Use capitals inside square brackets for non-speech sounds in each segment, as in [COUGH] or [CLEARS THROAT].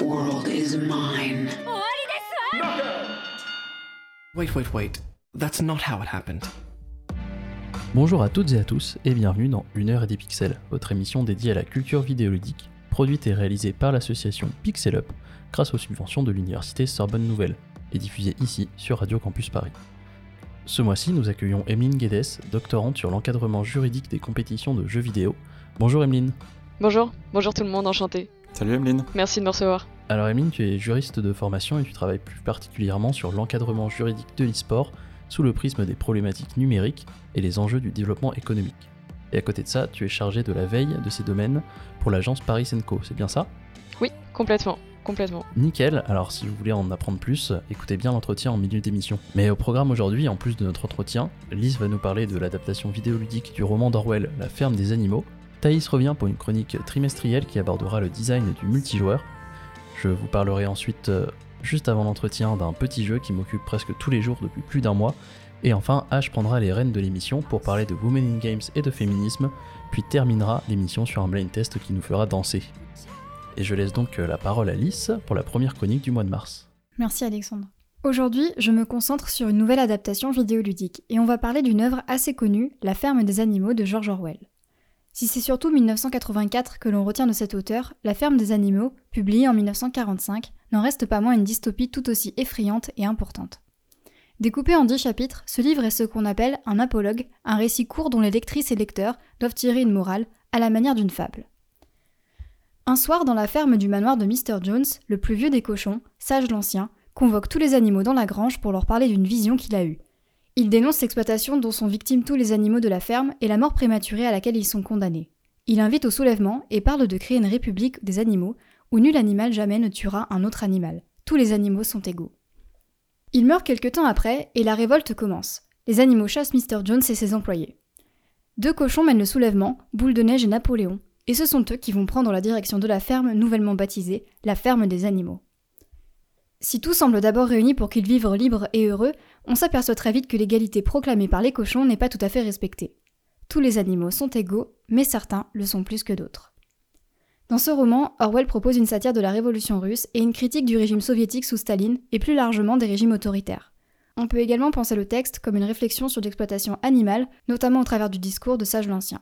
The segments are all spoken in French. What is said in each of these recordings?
world is mine. Wait, wait, wait. That's not how it happened. Bonjour à toutes et à tous et bienvenue dans Une heure et des pixels, votre émission dédiée à la culture vidéoludique, produite et réalisée par l'association Pixel Up grâce aux subventions de l'université Sorbonne Nouvelle et diffusée ici sur Radio Campus Paris. Ce mois-ci, nous accueillons Emeline Guedes, doctorante sur l'encadrement juridique des compétitions de jeux vidéo. Bonjour Emeline. Bonjour, bonjour tout le monde, enchanté. Salut Emeline. Merci de me recevoir. Alors Emeline, tu es juriste de formation et tu travailles plus particulièrement sur l'encadrement juridique de l'e-sport sous le prisme des problématiques numériques et les enjeux du développement économique. Et à côté de ça, tu es chargé de la veille de ces domaines pour l'agence Paris Co, c'est bien ça? Oui, complètement, complètement. Nickel, alors si vous voulez en apprendre plus, écoutez bien l'entretien en milieu d'émission. Mais au programme aujourd'hui, en plus de notre entretien, Lise va nous parler de l'adaptation vidéoludique du roman d'Orwell La ferme des animaux. Thaïs revient pour une chronique trimestrielle qui abordera le design du multijoueur. Je vous parlerai ensuite, euh, juste avant l'entretien, d'un petit jeu qui m'occupe presque tous les jours depuis plus d'un mois. Et enfin, H prendra les rênes de l'émission pour parler de Women in Games et de féminisme, puis terminera l'émission sur un blind test qui nous fera danser. Et je laisse donc la parole à Lys pour la première chronique du mois de mars. Merci Alexandre. Aujourd'hui, je me concentre sur une nouvelle adaptation vidéoludique, et on va parler d'une œuvre assez connue, La ferme des animaux de George Orwell. Si c'est surtout 1984 que l'on retient de cet auteur, La ferme des animaux, publiée en 1945, n'en reste pas moins une dystopie tout aussi effrayante et importante. Découpé en dix chapitres, ce livre est ce qu'on appelle un apologue, un récit court dont les lectrices et lecteurs doivent tirer une morale, à la manière d'une fable. Un soir, dans la ferme du manoir de Mr. Jones, le plus vieux des cochons, Sage l'Ancien, convoque tous les animaux dans la grange pour leur parler d'une vision qu'il a eue. Il dénonce l'exploitation dont sont victimes tous les animaux de la ferme et la mort prématurée à laquelle ils sont condamnés. Il invite au soulèvement et parle de créer une république des animaux où nul animal jamais ne tuera un autre animal. Tous les animaux sont égaux. Il meurt quelque temps après et la révolte commence. Les animaux chassent Mr. Jones et ses employés. Deux cochons mènent le soulèvement, Boule de Neige et Napoléon, et ce sont eux qui vont prendre la direction de la ferme nouvellement baptisée la ferme des animaux. Si tout semble d'abord réuni pour qu'ils vivent libres et heureux, on s'aperçoit très vite que l'égalité proclamée par les cochons n'est pas tout à fait respectée. Tous les animaux sont égaux, mais certains le sont plus que d'autres. Dans ce roman, Orwell propose une satire de la révolution russe et une critique du régime soviétique sous Staline et plus largement des régimes autoritaires. On peut également penser le texte comme une réflexion sur l'exploitation animale, notamment au travers du discours de Sage l'Ancien.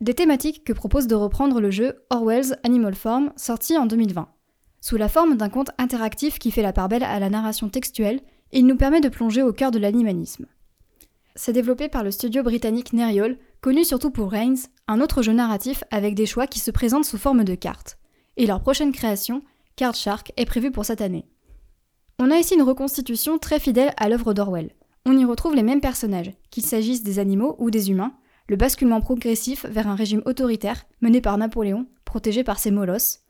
Des thématiques que propose de reprendre le jeu Orwell's Animal Farm, sorti en 2020. Sous la forme d'un conte interactif qui fait la part belle à la narration textuelle, il nous permet de plonger au cœur de l'animalisme. C'est développé par le studio britannique Neriol, connu surtout pour Reigns, un autre jeu narratif avec des choix qui se présentent sous forme de cartes. Et leur prochaine création, Card Shark, est prévue pour cette année. On a ici une reconstitution très fidèle à l'œuvre d'Orwell. On y retrouve les mêmes personnages, qu'il s'agisse des animaux ou des humains, le basculement progressif vers un régime autoritaire mené par Napoléon, protégé par ses molosses,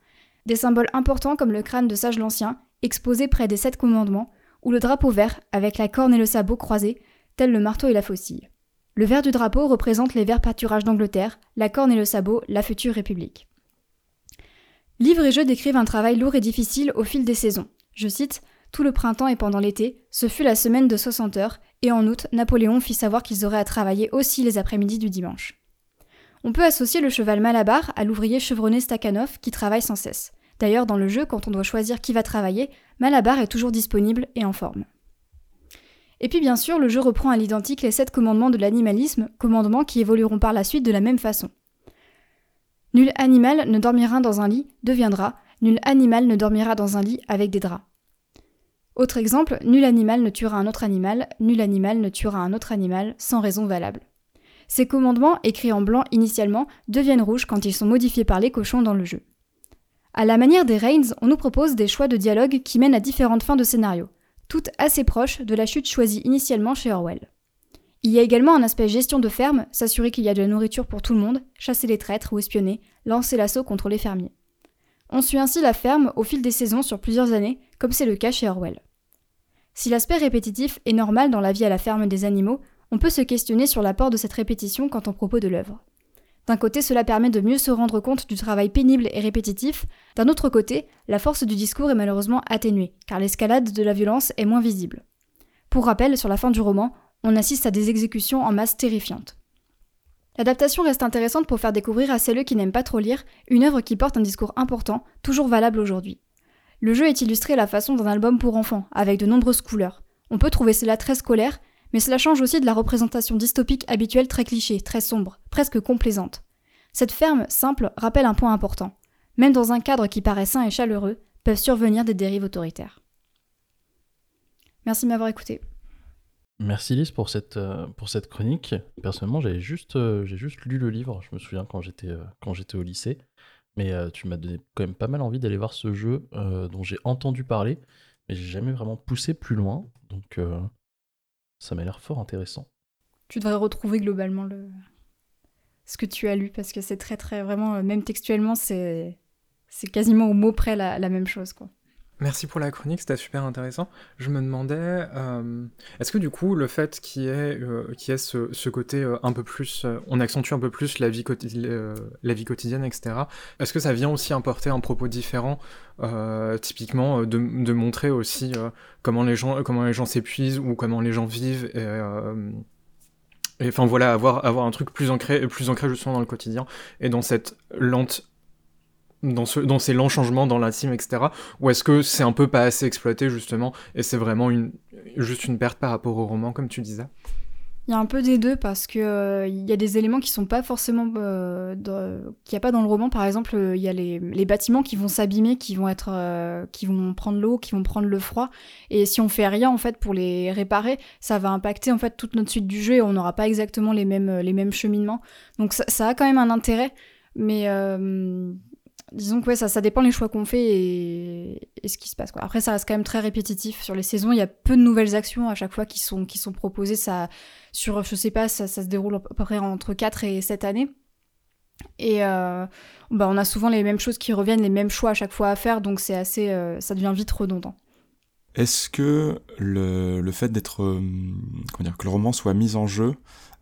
des symboles importants comme le crâne de Sage l'Ancien, exposé près des sept commandements, ou le drapeau vert avec la corne et le sabot croisés, tel le marteau et la faucille. Le vert du drapeau représente les verts pâturages d'Angleterre, la corne et le sabot, la future République. Livre et jeux décrivent un travail lourd et difficile au fil des saisons. Je cite Tout le printemps et pendant l'été, ce fut la semaine de 60 heures, et en août, Napoléon fit savoir qu'ils auraient à travailler aussi les après-midi du dimanche. On peut associer le cheval Malabar à l'ouvrier chevronné Stakhanov qui travaille sans cesse. D'ailleurs, dans le jeu, quand on doit choisir qui va travailler, Malabar est toujours disponible et en forme. Et puis bien sûr, le jeu reprend à l'identique les sept commandements de l'animalisme, commandements qui évolueront par la suite de la même façon. Nul animal ne dormira dans un lit deviendra Nul animal ne dormira dans un lit avec des draps. Autre exemple, nul animal ne tuera un autre animal, nul animal ne tuera un autre animal sans raison valable. Ces commandements, écrits en blanc initialement, deviennent rouges quand ils sont modifiés par les cochons dans le jeu. À la manière des Reigns, on nous propose des choix de dialogue qui mènent à différentes fins de scénario, toutes assez proches de la chute choisie initialement chez Orwell. Il y a également un aspect gestion de ferme, s'assurer qu'il y a de la nourriture pour tout le monde, chasser les traîtres ou espionner, lancer l'assaut contre les fermiers. On suit ainsi la ferme au fil des saisons sur plusieurs années, comme c'est le cas chez Orwell. Si l'aspect répétitif est normal dans la vie à la ferme des animaux, on peut se questionner sur l'apport de cette répétition quant au propos de l'œuvre. D'un côté, cela permet de mieux se rendre compte du travail pénible et répétitif, d'un autre côté, la force du discours est malheureusement atténuée, car l'escalade de la violence est moins visible. Pour rappel, sur la fin du roman, on assiste à des exécutions en masse terrifiantes. L'adaptation reste intéressante pour faire découvrir à celles qui n'aiment pas trop lire une œuvre qui porte un discours important, toujours valable aujourd'hui. Le jeu est illustré à la façon d'un album pour enfants, avec de nombreuses couleurs. On peut trouver cela très scolaire, mais cela change aussi de la représentation dystopique habituelle très cliché, très sombre, presque complaisante. Cette ferme simple rappelle un point important. Même dans un cadre qui paraît sain et chaleureux, peuvent survenir des dérives autoritaires. Merci de m'avoir écouté. Merci Lise pour cette, euh, chronique. Personnellement, juste, euh, j'ai juste lu le livre, je me souviens quand j'étais euh, au lycée. Mais tu m'as donné quand même pas mal envie d'aller voir ce jeu dont j'ai entendu parler, mais j'ai jamais vraiment poussé plus loin. Donc ça m'a l'air fort intéressant. Tu devrais retrouver globalement le ce que tu as lu parce que c'est très très vraiment même textuellement c'est c'est quasiment au mot près la, la même chose quoi. Merci pour la chronique, c'était super intéressant. Je me demandais, euh, est-ce que du coup, le fait qu'il y ait, euh, ce, côté euh, un peu plus, euh, on accentue un peu plus la vie, quotidienne, etc., est-ce que ça vient aussi importer un propos différent, typiquement de, de, montrer aussi comment les gens, comment les gens s'épuisent ou comment les gens vivent et enfin voilà, avoir, avoir un truc plus ancré, plus ancré justement dans le quotidien et dans cette lente dans, ce, dans ces lents changements dans l'intime, etc. Ou est-ce que c'est un peu pas assez exploité justement et c'est vraiment une, juste une perte par rapport au roman, comme tu disais? Il y a un peu des deux parce que euh, il y a des éléments qui sont pas forcément euh, qu'il n'y a pas dans le roman. Par exemple euh, il y a les, les, bâtiments qui vont s'abîmer qui vont être euh, qui vont prendre l'eau qui vont prendre le froid. Et si on fait rien en fait pour les réparer ça va impacter en fait toute notre suite du jeu et on n'aura pas exactement les mêmes les mêmes cheminements. Donc ça, ça a quand même un intérêt mais disons que ouais, ça, ça dépend les choix qu'on fait et, ce qui se passe. Quoi. Après, ça reste quand même très répétitif. Sur les saisons, il y a peu de nouvelles actions à chaque fois qui sont, qui sont proposées. Ça, sur, je sais pas, ça, ça se déroule à peu près entre 4 et 7 années. Et euh, bah, on a souvent les mêmes choses qui reviennent, les mêmes choix à chaque fois à faire, donc c'est assez, euh, ça devient vite redondant. Est-ce que le, le fait d'être, euh, comment dire, que le roman soit mis en jeu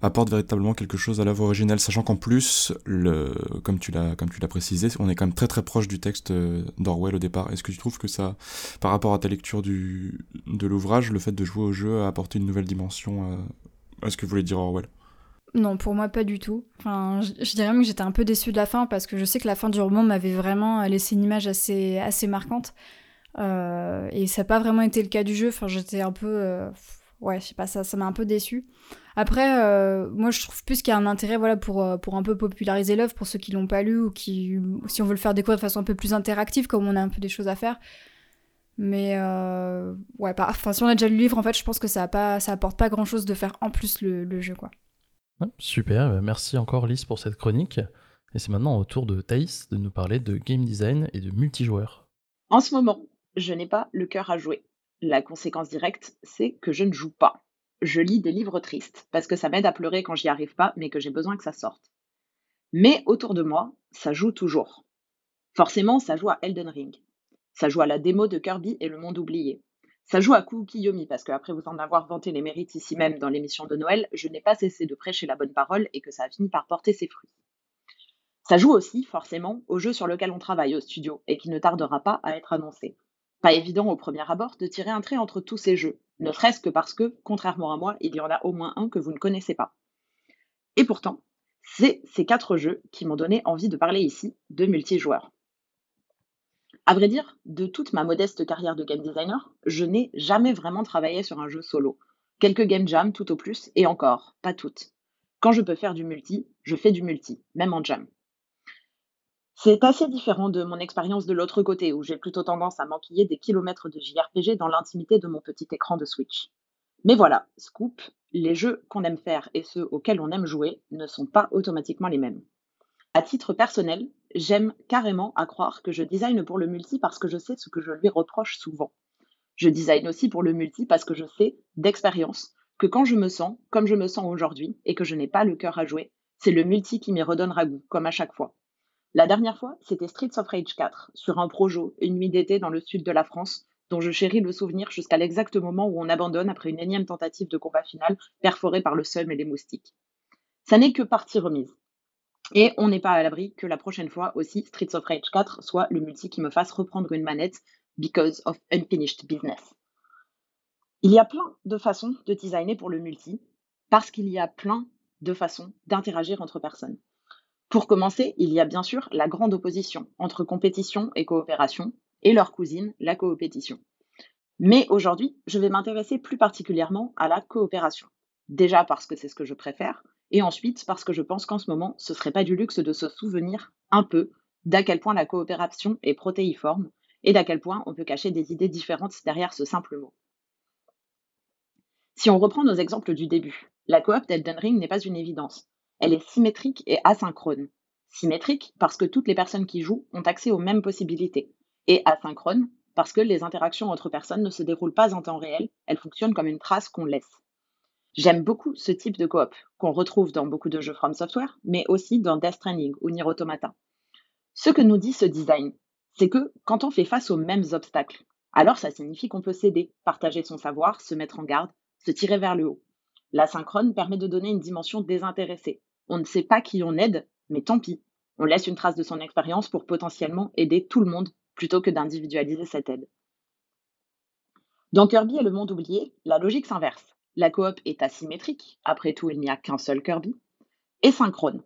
apporte véritablement quelque chose à l'œuvre originelle, sachant qu'en plus, le, comme tu l'as, comme tu l'as précisé, on est quand même très très proche du texte euh, d'Orwell au départ. Est-ce que tu trouves que ça, par rapport à ta lecture du, de l'ouvrage, le fait de jouer au jeu a apporté une nouvelle dimension à, ce que voulait dire Orwell? Non, pour moi pas du tout. Enfin, je, dirais même que j'étais un peu déçue de la fin parce que je sais que la fin du roman m'avait vraiment laissé une image assez, assez marquante. Euh, et ça n'a pas vraiment été le cas du jeu. Enfin, j'étais un peu. Euh, ouais, je sais pas, ça, ça m'a un peu déçu. Après, euh, moi, je trouve plus qu'il y a un intérêt, voilà, pour, pour un peu populariser l'œuvre, pour ceux qui l'ont pas lu ou qui, si on veut le faire découvrir de façon un peu plus interactive, comme on a un peu des choses à faire. Mais euh, ouais, pas, enfin, si on a déjà lu le livre, en fait, je pense que ça, a pas, ça apporte pas grand chose de faire en plus le, le jeu, quoi. super, merci encore Lise pour cette chronique. Et c'est maintenant au tour de Thaïs de nous parler de game design et de multijoueur. En ce moment, je n'ai pas le cœur à jouer. La conséquence directe, c'est que je ne joue pas. Je lis des livres tristes, parce que ça m'aide à pleurer quand j'y arrive pas, mais que j'ai besoin que ça sorte. Mais autour de moi, ça joue toujours. Forcément, ça joue à Elden Ring. Ça joue à la démo de Kirby et le monde oublié. Ça joue à Kukiyomi, parce qu'après vous en avoir vanté les mérites ici même dans l'émission de Noël, je n'ai pas cessé de prêcher la bonne parole et que ça a fini par porter ses fruits. Ça joue aussi, forcément, au jeu sur lequel on travaille au studio et qui ne tardera pas à être annoncé. Pas évident au premier abord de tirer un trait entre tous ces jeux, ne serait-ce que parce que, contrairement à moi, il y en a au moins un que vous ne connaissez pas. Et pourtant, c'est ces quatre jeux qui m'ont donné envie de parler ici de multijoueurs. À vrai dire, de toute ma modeste carrière de game designer, je n'ai jamais vraiment travaillé sur un jeu solo. Quelques game jams tout au plus, et encore, pas toutes. Quand je peux faire du multi, je fais du multi, même en jam. C'est assez différent de mon expérience de l'autre côté, où j'ai plutôt tendance à m'enquiller des kilomètres de JRPG dans l'intimité de mon petit écran de Switch. Mais voilà, scoop, les jeux qu'on aime faire et ceux auxquels on aime jouer ne sont pas automatiquement les mêmes. À titre personnel, j'aime carrément à croire que je design pour le multi parce que je sais ce que je lui reproche souvent. Je design aussi pour le multi parce que je sais, d'expérience, que quand je me sens comme je me sens aujourd'hui et que je n'ai pas le cœur à jouer, c'est le multi qui m'y redonnera goût, comme à chaque fois. La dernière fois, c'était Streets of Rage 4, sur un projo, une nuit d'été dans le sud de la France, dont je chéris le souvenir jusqu'à l'exact moment où on abandonne après une énième tentative de combat final perforée par le seum et les moustiques. Ça n'est que partie remise. Et on n'est pas à l'abri que la prochaine fois aussi Streets of Rage 4 soit le multi qui me fasse reprendre une manette because of unfinished business. Il y a plein de façons de designer pour le multi parce qu'il y a plein de façons d'interagir entre personnes. Pour commencer, il y a bien sûr la grande opposition entre compétition et coopération et leur cousine, la coopétition. Mais aujourd'hui, je vais m'intéresser plus particulièrement à la coopération. Déjà parce que c'est ce que je préfère, et ensuite parce que je pense qu'en ce moment, ce serait pas du luxe de se souvenir un peu d'à quel point la coopération est protéiforme et d'à quel point on peut cacher des idées différentes derrière ce simple mot. Si on reprend nos exemples du début, la coop d'Elden Ring n'est pas une évidence. Elle est symétrique et asynchrone. Symétrique parce que toutes les personnes qui jouent ont accès aux mêmes possibilités, et asynchrone parce que les interactions entre personnes ne se déroulent pas en temps réel, elles fonctionnent comme une trace qu'on laisse. J'aime beaucoup ce type de coop, qu'on retrouve dans beaucoup de jeux From Software, mais aussi dans Death Stranding ou Nier. Ce que nous dit ce design, c'est que quand on fait face aux mêmes obstacles, alors ça signifie qu'on peut s'aider, partager son savoir, se mettre en garde, se tirer vers le haut. L'asynchrone permet de donner une dimension désintéressée. On ne sait pas qui on aide, mais tant pis. On laisse une trace de son expérience pour potentiellement aider tout le monde plutôt que d'individualiser cette aide. Dans Kirby et le monde oublié, la logique s'inverse. La coop est asymétrique, après tout il n'y a qu'un seul Kirby, et synchrone.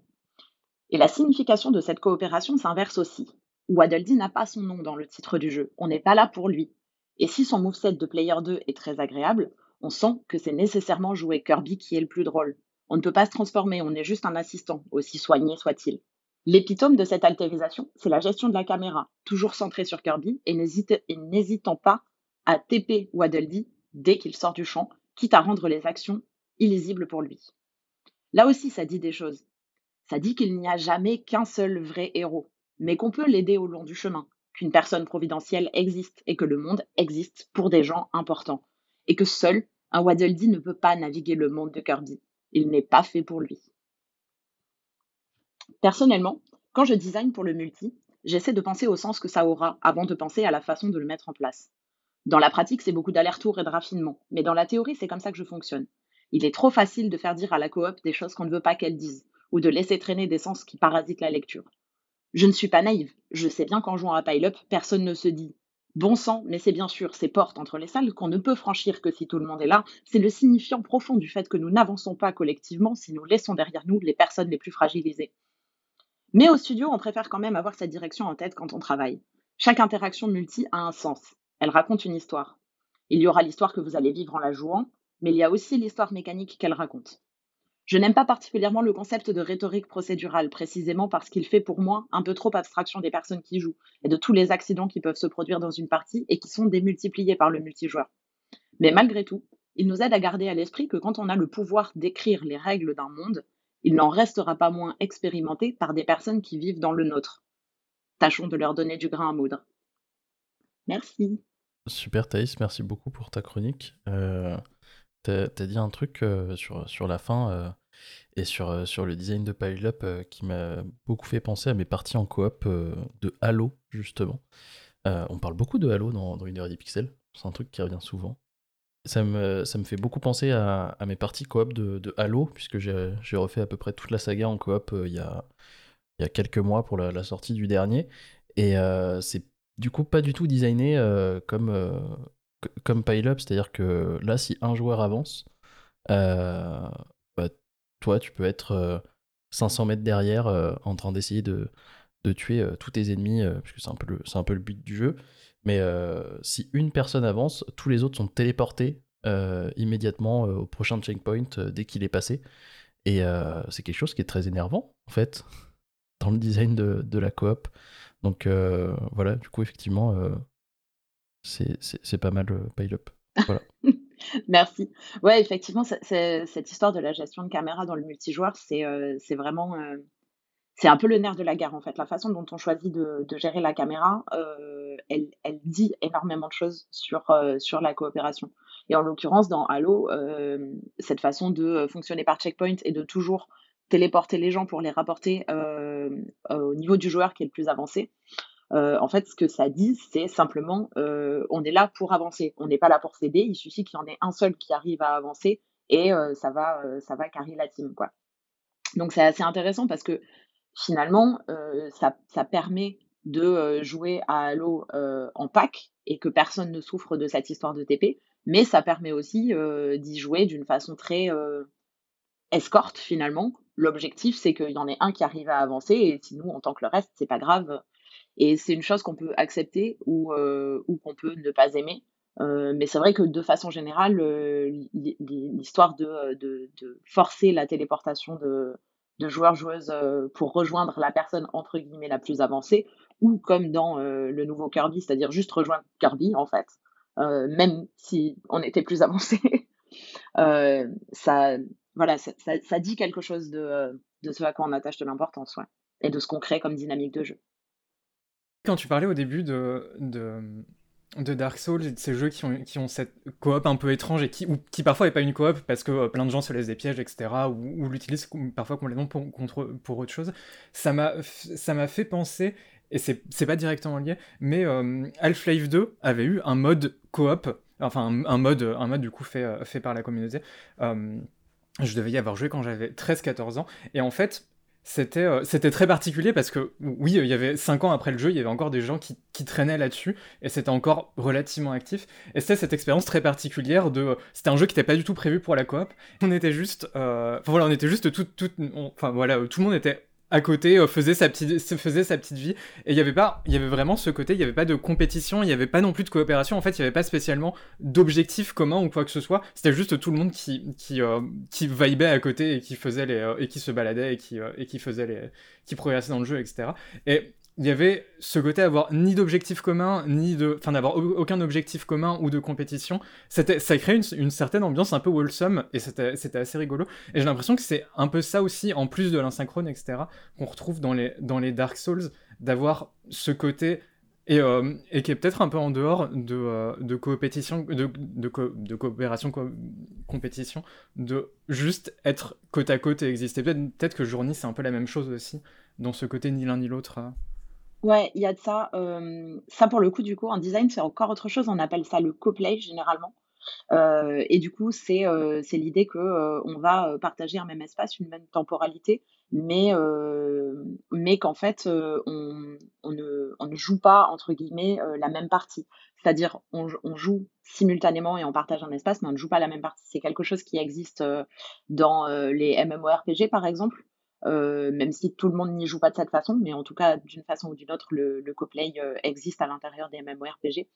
Et la signification de cette coopération s'inverse aussi. Waddle n'a pas son nom dans le titre du jeu, on n'est pas là pour lui. Et si son moveset de Player 2 est très agréable, on sent que c'est nécessairement jouer Kirby qui est le plus drôle. On ne peut pas se transformer, on est juste un assistant, aussi soigné soit-il. L'épitome de cette altérisation, c'est la gestion de la caméra, toujours centrée sur Kirby et n'hésitant pas à TP Waddle dès qu'il sort du champ, quitte à rendre les actions illisibles pour lui. Là aussi, ça dit des choses. Ça dit qu'il n'y a jamais qu'un seul vrai héros, mais qu'on peut l'aider au long du chemin, qu'une personne providentielle existe et que le monde existe pour des gens importants, et que seul un Waddle ne peut pas naviguer le monde de Kirby. Il n'est pas fait pour lui. Personnellement, quand je design pour le multi, j'essaie de penser au sens que ça aura avant de penser à la façon de le mettre en place. Dans la pratique, c'est beaucoup d'aller-retour et de raffinement, mais dans la théorie, c'est comme ça que je fonctionne. Il est trop facile de faire dire à la coop des choses qu'on ne veut pas qu'elle dise, ou de laisser traîner des sens qui parasitent la lecture. Je ne suis pas naïve, je sais bien qu'en jouant à Pile-Up, personne ne se dit Bon sang, mais c'est bien sûr ces portes entre les salles qu'on ne peut franchir que si tout le monde est là, c'est le signifiant profond du fait que nous n'avançons pas collectivement si nous laissons derrière nous les personnes les plus fragilisées. Mais au studio, on préfère quand même avoir cette direction en tête quand on travaille. Chaque interaction multi a un sens, elle raconte une histoire. Il y aura l'histoire que vous allez vivre en la jouant, mais il y a aussi l'histoire mécanique qu'elle raconte. Je n'aime pas particulièrement le concept de rhétorique procédurale, précisément parce qu'il fait pour moi un peu trop abstraction des personnes qui jouent et de tous les accidents qui peuvent se produire dans une partie et qui sont démultipliés par le multijoueur. Mais malgré tout, il nous aide à garder à l'esprit que quand on a le pouvoir d'écrire les règles d'un monde, il n'en restera pas moins expérimenté par des personnes qui vivent dans le nôtre. Tâchons de leur donner du grain à moudre. Merci. Super Thaïs, merci beaucoup pour ta chronique. Euh, t'as, as dit un truc euh, sur, la fin euh, et sur, sur le design de Pile Up qui m'a beaucoup fait penser à mes parties en coop de Halo, justement. on parle beaucoup de Halo dans, dans Unity Pixel, c'est un truc qui revient souvent. Ça me, fait beaucoup penser à, mes parties coop de, de Halo, puisque j'ai, refait à peu près toute la saga en coop il y, a, il y a quelques mois pour la, la sortie du dernier. Et c'est du coup pas du tout designé euh, comme, euh, comme pile-up, c'est-à-dire que là, si un joueur avance, euh, bah, toi, tu peux être 500 mètres derrière en train d'essayer de, tuer tous tes ennemis, puisque c'est un, peu c'est un peu le but du jeu. Mais si une personne avance, tous les autres sont téléportés immédiatement au prochain checkpoint dès qu'il est passé. Et c'est quelque chose qui est très énervant, en fait, [LAUGHS] dans le design de, de la coop. Donc euh, voilà, du coup, effectivement, euh, c'est pas mal euh, pile up. Voilà. [LAUGHS] Merci. Ouais, effectivement, cette histoire de la gestion de caméra dans le multijoueur, c'est c'est vraiment. c'est un peu le nerf de la guerre en fait. La façon dont on choisit de, de gérer la caméra, elle, elle, dit énormément de choses sur, sur la coopération. Et en l'occurrence, dans Halo, cette façon de fonctionner par checkpoint et de toujours téléporter les gens pour les rapporter au niveau du joueur qui est le plus avancé. En fait, ce que ça dit, c'est simplement on est là pour avancer. On n'est pas là pour s'aider. Il suffit qu'il y en ait un seul qui arrive à avancer et ça va, ça va carrer la team, quoi. Donc c'est assez intéressant parce que finalement, ça, ça, permet de jouer à Halo en pack et que personne ne souffre de cette histoire de TP, mais ça permet aussi d'y jouer d'une façon très escorte finalement. L'objectif, c'est qu'il y en ait un qui arrive à avancer et sinon, en tant que le reste, c'est pas grave. Et c'est une chose qu'on peut accepter ou, ou qu'on peut ne pas aimer. mais c'est vrai que de façon générale, l'histoire de, forcer la téléportation de, joueurs-joueuses pour rejoindre la personne entre guillemets la plus avancée, ou comme dans le nouveau Kirby, c'est-à-dire juste rejoindre Kirby en fait, même si on était plus [LAUGHS] avancé. ça, voilà, ça, dit quelque chose de, ce à quoi on attache de l'importance, et de ce qu'on crée comme dynamique de jeu. Quand tu parlais au début de, Dark Souls et de ces jeux qui ont, cette coop un peu étrange et qui, parfois n'est pas une coop parce que euh, plein de gens se laissent des pièges, etc., ou, l'utilisent parfois complètement pour, contre, pour autre chose, ça m'a fait penser, et c'est pas directement lié, mais euh, Half-Life 2 avait eu un mode coop, enfin un, mode, un mode du coup fait, euh, fait par la communauté. je devais y avoir joué quand j'avais 13-14 ans, et en fait, c'était euh, c'était très particulier parce que oui, il y avait 5 ans après le jeu, il y avait encore des gens qui, traînaient là-dessus et c'était encore relativement actif. Et c'était cette expérience très particulière de c'était un jeu qui n'était pas du tout prévu pour la coop. On était juste euh, enfin voilà, on était juste tout tout enfin voilà, tout le monde était à côté euh, faisait sa petite faisait sa petite vie. Et il y avait pas il y avait vraiment ce côté il y avait pas de compétition il y avait pas non plus de coopération. En fait il y avait pas spécialement d'objectif commun ou quoi que ce soit. C'était juste tout le monde qui qui euh, vibait à côté et qui faisait les euh, et qui se baladait et qui faisait qui progressait dans le jeu etc et il y avait ce côté avoir ni d'objectif commun, ni de, enfin d'avoir aucun objectif commun ou de compétition. C'était, ça crée une, certaine ambiance un peu wholesome et c'était, c'était assez rigolo. Et j'ai l'impression que c'est un peu ça aussi, en plus de l'insynchrone, etc., qu'on retrouve dans les, dans les Dark Souls, d'avoir ce côté et, euh, et qui est peut-être un peu en dehors de, euh, de compétition, de, de, de coopération, compétition, de juste être côte à côte et exister. Peut-être, peut-être que Journey, c'est un peu la même chose aussi, dans ce côté ni l'un ni l'autre. Euh. Ouais, il y a de ça. ça, pour le coup, du coup, en design, c'est encore autre chose. On appelle ça le coplay généralement. et du coup, c'est c'est l'idée que on va partager un même espace, une même temporalité, mais mais qu'en fait, on, on, ne, on ne joue pas entre guillemets la même partie. C'est-à-dire, on, on joue simultanément et on partage un espace, mais on ne joue pas la même partie. C'est quelque chose qui existe dans les MMORPG, par exemple. Euh, même si tout le monde n'y joue pas de cette façon, mais en tout cas, d'une façon ou d'une autre, le, le coplay euh, existe à l'intérieur des MMORPG.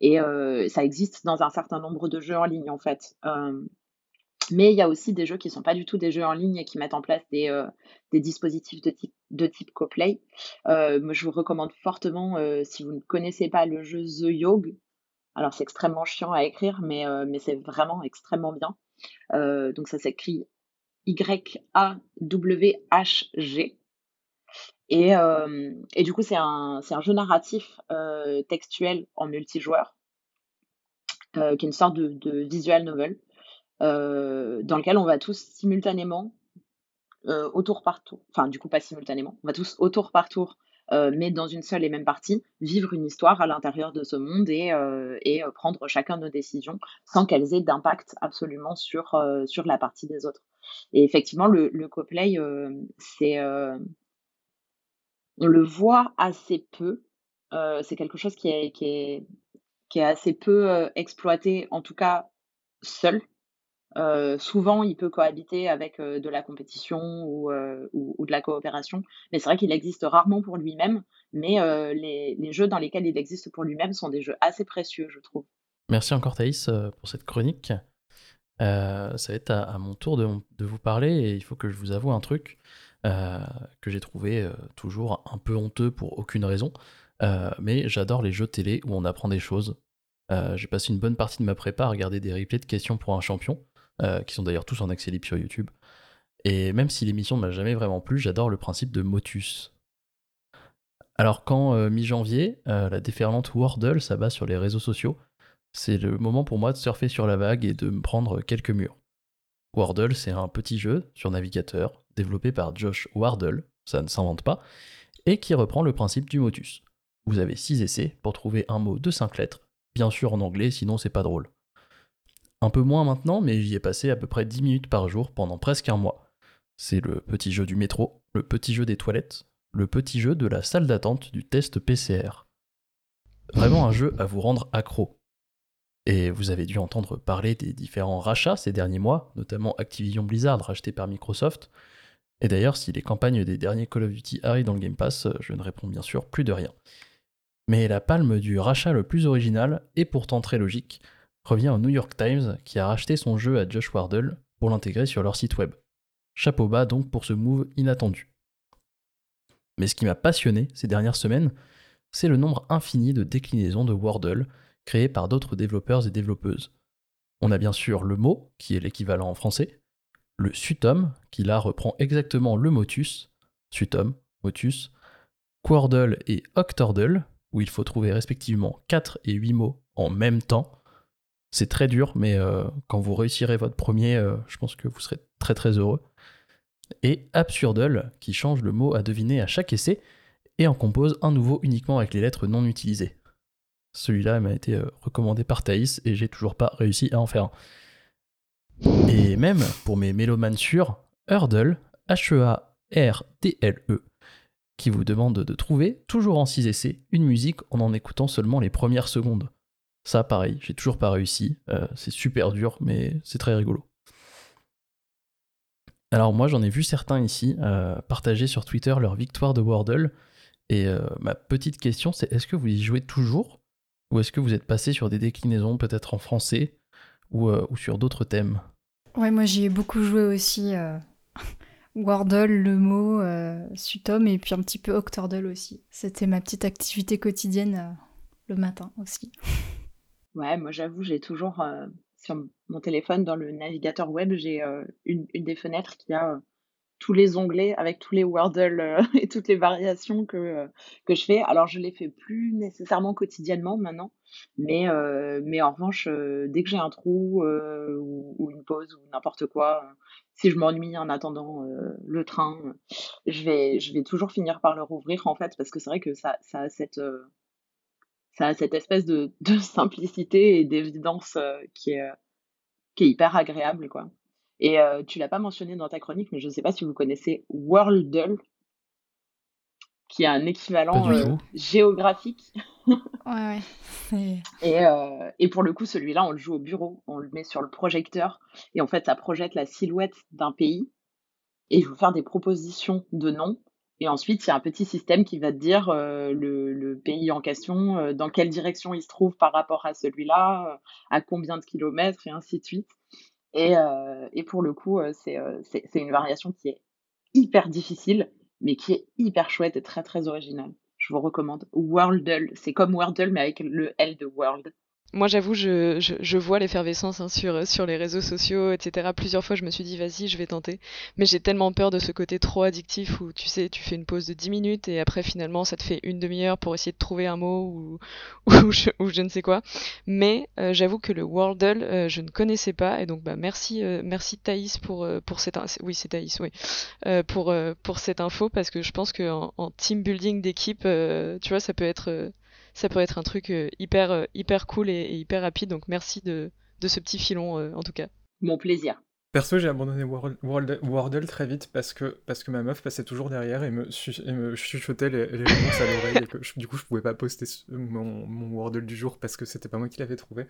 Et euh, ça existe dans un certain nombre de jeux en ligne, en fait. mais il y a aussi des jeux qui ne sont pas du tout des jeux en ligne et qui mettent en place des, dispositifs de type, de type coplay. je vous recommande fortement, si vous ne connaissez pas le jeu The Yog, alors c'est extrêmement chiant à écrire, mais c'est vraiment extrêmement bien. donc ça s'écrit y-A-W-H-G. Et, euh, et, du coup, c'est un, un, jeu narratif euh, textuel en multijoueur, euh, qui est une sorte de, visual novel, dans lequel on va tous simultanément, au tour par tour, enfin du coup pas simultanément, on va tous au tour par tour, mais dans une seule et même partie, vivre une histoire à l'intérieur de ce monde et, et prendre chacun nos décisions sans qu'elles aient d'impact absolument sur, sur la partie des autres. Et effectivement, le, coplay, euh, c'est, euh, on le voit assez peu. Euh, c'est quelque chose qui est, assez peu exploité, en tout cas seul. souvent, il peut cohabiter avec de la compétition ou, de la coopération, mais c'est vrai qu'il existe rarement pour lui-même. Mais les, jeux dans lesquels il existe pour lui-même sont des jeux assez précieux, je trouve. Merci encore Thaïs pour cette chronique. Euh, ça va être à, mon tour de, vous parler et il faut que je vous avoue un truc euh, que j'ai trouvé euh, toujours un peu honteux pour aucune raison. mais j'adore les jeux télé où on apprend des choses. j'ai passé une bonne partie de ma prépa à regarder des replays de questions pour un champion, qui sont d'ailleurs tous en accès libre sur YouTube. Et même si l'émission ne m'a jamais vraiment plu, j'adore le principe de motus. Alors quand mi-janvier, la déferlante Wordle s'abat sur les réseaux sociaux, c'est le moment pour moi de surfer sur la vague et de me prendre quelques murs. Wordle, c'est un petit jeu sur navigateur, développé par Josh Wardle, ça ne s'invente pas, et qui reprend le principe du motus. Vous avez 6 essais pour trouver un mot de 5 lettres, bien sûr en anglais, sinon c'est pas drôle. Un peu moins maintenant, mais j'y ai passé à peu près 10 minutes par jour pendant presque un mois. C'est le petit jeu du métro, le petit jeu des toilettes, le petit jeu de la salle d'attente du test PCR. Vraiment un jeu à vous rendre accro. Et vous avez dû entendre parler des différents rachats ces derniers mois, notamment Activision Blizzard racheté par Microsoft. Et d'ailleurs, si les campagnes des derniers Call of Duty arrivent dans le Game Pass, je ne réponds bien sûr plus de rien. Mais la palme du rachat le plus original, et pourtant très logique, revient au New York Times qui a racheté son jeu à Josh Wardle pour l'intégrer sur leur site web. Chapeau bas donc pour ce move inattendu. Mais ce qui m'a passionné ces dernières semaines, c'est le nombre infini de déclinaisons de Wordle créées par d'autres développeurs et développeuses. On a bien sûr le mot, qui est l'équivalent en français, le sutom, qui là reprend exactement le motus, sutom, motus, quordle et octordle, où il faut trouver respectivement 4 et 8 mots en même temps. C'est très dur, mais euh, quand vous réussirez votre premier, euh, je pense que vous serez très très heureux. Et absurdle, qui change le mot à deviner à chaque essai, et en compose un nouveau uniquement avec les lettres non utilisées. Celui-là m'a été euh, recommandé par Thaïs et j'ai toujours pas réussi à en faire un. Et même pour mes mélomanes sûrs, Hurdle, H-E-A-R-D-L-E, qui vous demande de trouver, toujours en 6 essais, une musique en en écoutant seulement les premières secondes. Ça, pareil, j'ai toujours pas réussi. Euh, c'est super dur, mais c'est très rigolo. Alors moi, j'en ai vu certains ici euh, partager sur Twitter leur victoire de Wordle. Et ma petite question, c'est est-ce que vous y jouez toujours Ou est-ce que vous êtes passé sur des déclinaisons peut-être en français ou, ou sur d'autres thèmes? Ouais, moi j'y ai beaucoup joué aussi. [LAUGHS] Wordle, le mot, Sutom et puis un petit peu Octordle aussi. C'était ma petite activité quotidienne le matin aussi. [LAUGHS] Ouais, moi j'avoue, j'ai toujours euh, sur mon téléphone, dans le navigateur web, j'ai euh, une, une des fenêtres qui a euh, tous les onglets avec tous les Wordle [LAUGHS] et toutes les variations que, que je fais. Alors je les fais plus nécessairement quotidiennement maintenant, mais, mais en revanche, dès que j'ai un trou ou, ou une pause ou n'importe quoi, si je m'ennuie en attendant le train, je vais, je vais toujours finir par le rouvrir en fait, parce que c'est vrai que ça, ça a cette ça a cette espèce de, [LAUGHS] de simplicité et d'évidence euh, qui, est, euh, qui est hyper agréable, quoi. Et euh, tu l'as pas mentionné dans ta chronique, mais je ne sais pas si vous connaissez Worldle, qui a un équivalent géographique. [LAUGHS] ouais, ouais. [LAUGHS] Et, et, pour le coup, celui-là, on le joue au bureau, on le met sur le projecteur, et en fait, ça projette la silhouette d'un pays. Et je vais vous faire des propositions de noms. Et ensuite, il y a un petit système qui va te dire euh, le, le, pays en question, euh, dans quelle direction il se trouve par rapport à celui-là, euh, à combien de kilomètres, et ainsi de suite. Et, et pour le coup, c'est une variation qui est hyper difficile, mais qui est hyper chouette et très très originale. Je vous recommande. Worldle, c'est comme Wordle, mais avec le L de World. Moi, j'avoue, je, je, je, vois l'effervescence hein, sur, sur les réseaux sociaux, etc. Plusieurs fois, je me suis dit, vas-y, je vais tenter. Mais j'ai tellement peur de ce côté trop addictif où, tu sais, tu fais une pause de 10 minutes et après, finalement, ça te fait une demi-heure pour essayer de trouver un mot ou, [LAUGHS] ou, je, ou je ne sais quoi. Mais euh, j'avoue que le Wordle, euh, je ne connaissais pas. Et donc, bah, merci, euh, merci Thaïs pour, euh, pour cette... Oui, c'est Thaïs, oui. Euh, pour, pour cette info parce que je pense qu'en en team building d'équipe, tu vois, ça peut être ça peut être un truc euh, hyper, euh, hyper cool et, hyper rapide. Donc merci de, de ce petit filon euh, en tout cas. Mon plaisir. Perso, j'ai abandonné Wordle, très vite parce que, parce que ma meuf passait toujours derrière et me, et me chuchotait les, les réponses à l'oreille. et que du coup, je pouvais pas poster mon, mon Wordle du jour parce que c'était pas moi qui l'avais trouvé.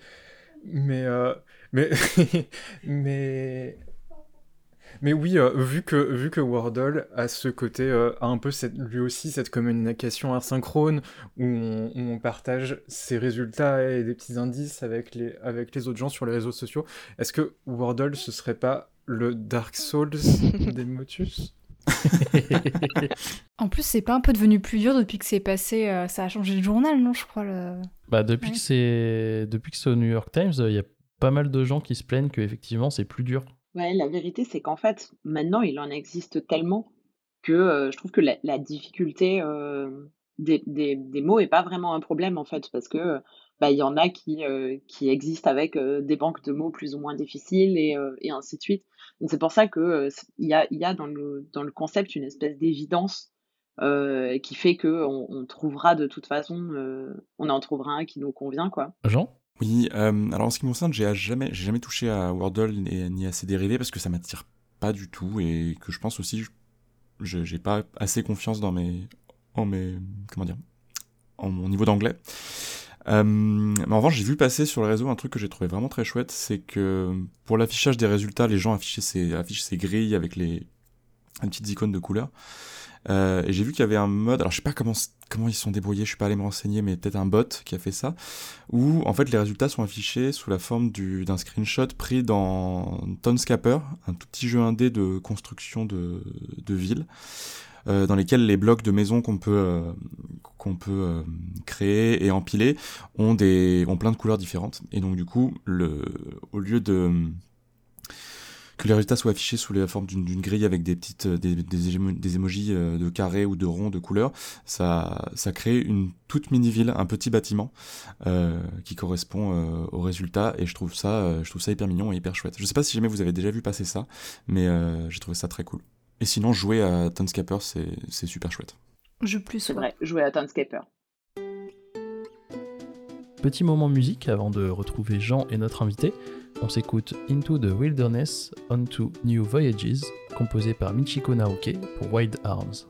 Mais, mais, [LAUGHS] mais mais oui, euh, vu, que, vu que Wordle a ce côté, euh, a un peu cette, lui aussi cette communication asynchrone où on, où on, partage ses résultats et des petits indices avec les, avec les autres gens sur les réseaux sociaux, est-ce que Wordle ce serait pas le Dark Souls [LAUGHS] des Motus? [LAUGHS] En plus, c'est pas un peu devenu plus dur depuis que c'est passé. Euh, ça a changé le journal, non Je crois. Le... Bah depuis que c'est depuis que c'est au New York Times, il y a pas mal de gens qui se plaignent que effectivement c'est plus dur. Ouais, la vérité, c'est qu'en fait, maintenant, il en existe tellement que euh, je trouve que la, difficulté euh, des, des, des, mots est pas vraiment un problème, en fait, parce que bah, il y en a qui, qui existent avec des banques de mots plus ou moins difficiles et, et ainsi de suite. Donc c'est pour ça que il y a, y a dans, le, dans le concept une espèce d'évidence qui fait que on, trouvera de toute façon, on en trouvera un qui nous convient, quoi. Jean? Oui, alors en ce qui me concerne, j'ai jamais, j'ai jamais touché à Wordle ni, ni à ses dérivés parce que ça m'attire pas du tout et que je pense aussi, je j'ai pas assez confiance dans mes, en mes, comment dire, en mon niveau d'anglais. Euh, mais en revanche, j'ai vu passer sur le réseau un truc que j'ai trouvé vraiment très chouette, c'est que pour l'affichage des résultats, les gens affichaient ces, affichent ces grilles avec les, les petites icônes de couleurs. Euh, et j'ai vu qu'il y avait un mode, alors je sais pas comment comment ils sont débrouillés, je suis pas allé me renseigner, mais peut-être un bot qui a fait ça, où en fait les résultats sont affichés sous la forme d'un screenshot pris dans Townscaper, un tout petit jeu indé de construction de, de ville. Euh, dans lesquels les blocs de maison qu'on peut euh, qu'on peut euh, créer et empiler ont des ont plein de couleurs différentes et donc du coup le au lieu de que les résultats soient affichés sous la forme d'une grille avec des petites des, des, des émojis de carrés ou de ronds de couleurs, ça ça crée une toute mini ville, un petit bâtiment euh, qui correspond euh, aux résultats et je trouve ça je trouve ça hyper mignon et hyper chouette. Je sais pas si jamais vous avez déjà vu passer ça, mais j'ai trouvé ça très cool. Et sinon, jouer à Townscaper, c'est super chouette. Je plus. C'est vrai, jouer à Townscaper. Petit moment musique avant de retrouver Jean et notre invité. On s'écoute Into the Wilderness, Onto New Voyages, composé par Michiko Naoke pour Wild Arms.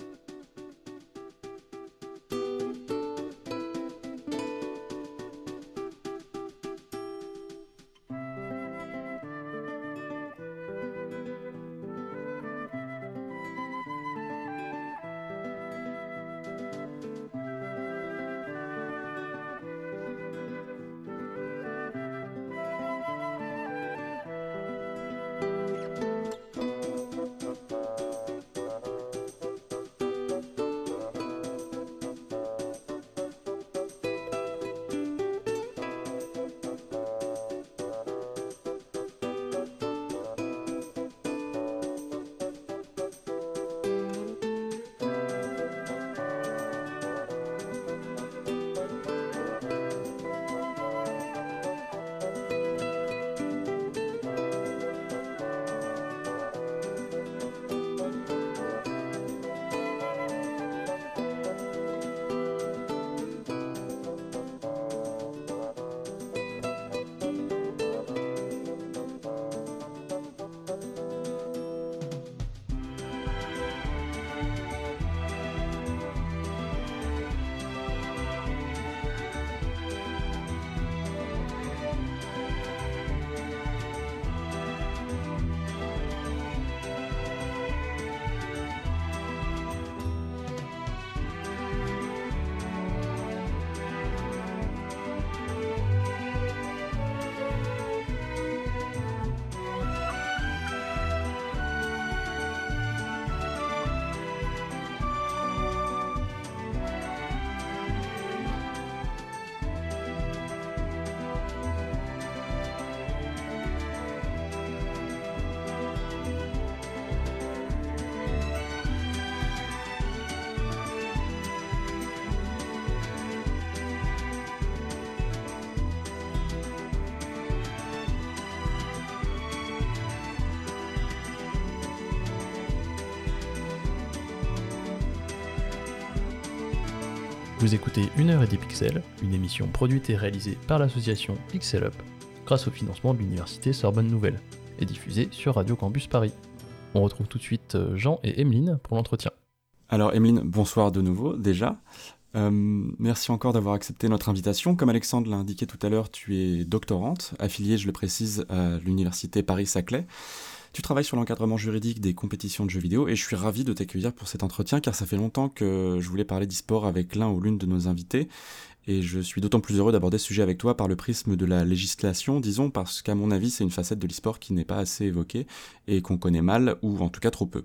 Vous écoutez Une heure et des pixels, une émission produite et réalisée par l'association Pixel Up, grâce au financement de l'université Sorbonne Nouvelle, et diffusée sur Radio Campus Paris. On retrouve tout de suite euh, Jean et Emeline pour l'entretien. Alors Emeline, bonsoir de nouveau déjà. Euh, merci encore d'avoir accepté notre invitation. Comme Alexandre l'a indiqué tout à l'heure, tu es doctorante, affiliée, je le précise, à l'université Paris-Saclay. Tu travailles sur l'encadrement juridique des compétitions de jeux vidéo et je suis ravi de t'accueillir pour cet entretien car ça fait longtemps que je voulais parler d'e-sport avec l'un ou l'une de nos invités et je suis d'autant plus heureux d'aborder ce sujet avec toi par le prisme de la législation, disons, parce qu'à mon avis c'est une facette de l'e-sport qui n'est pas assez évoquée et qu'on connaît mal ou en tout cas trop peu.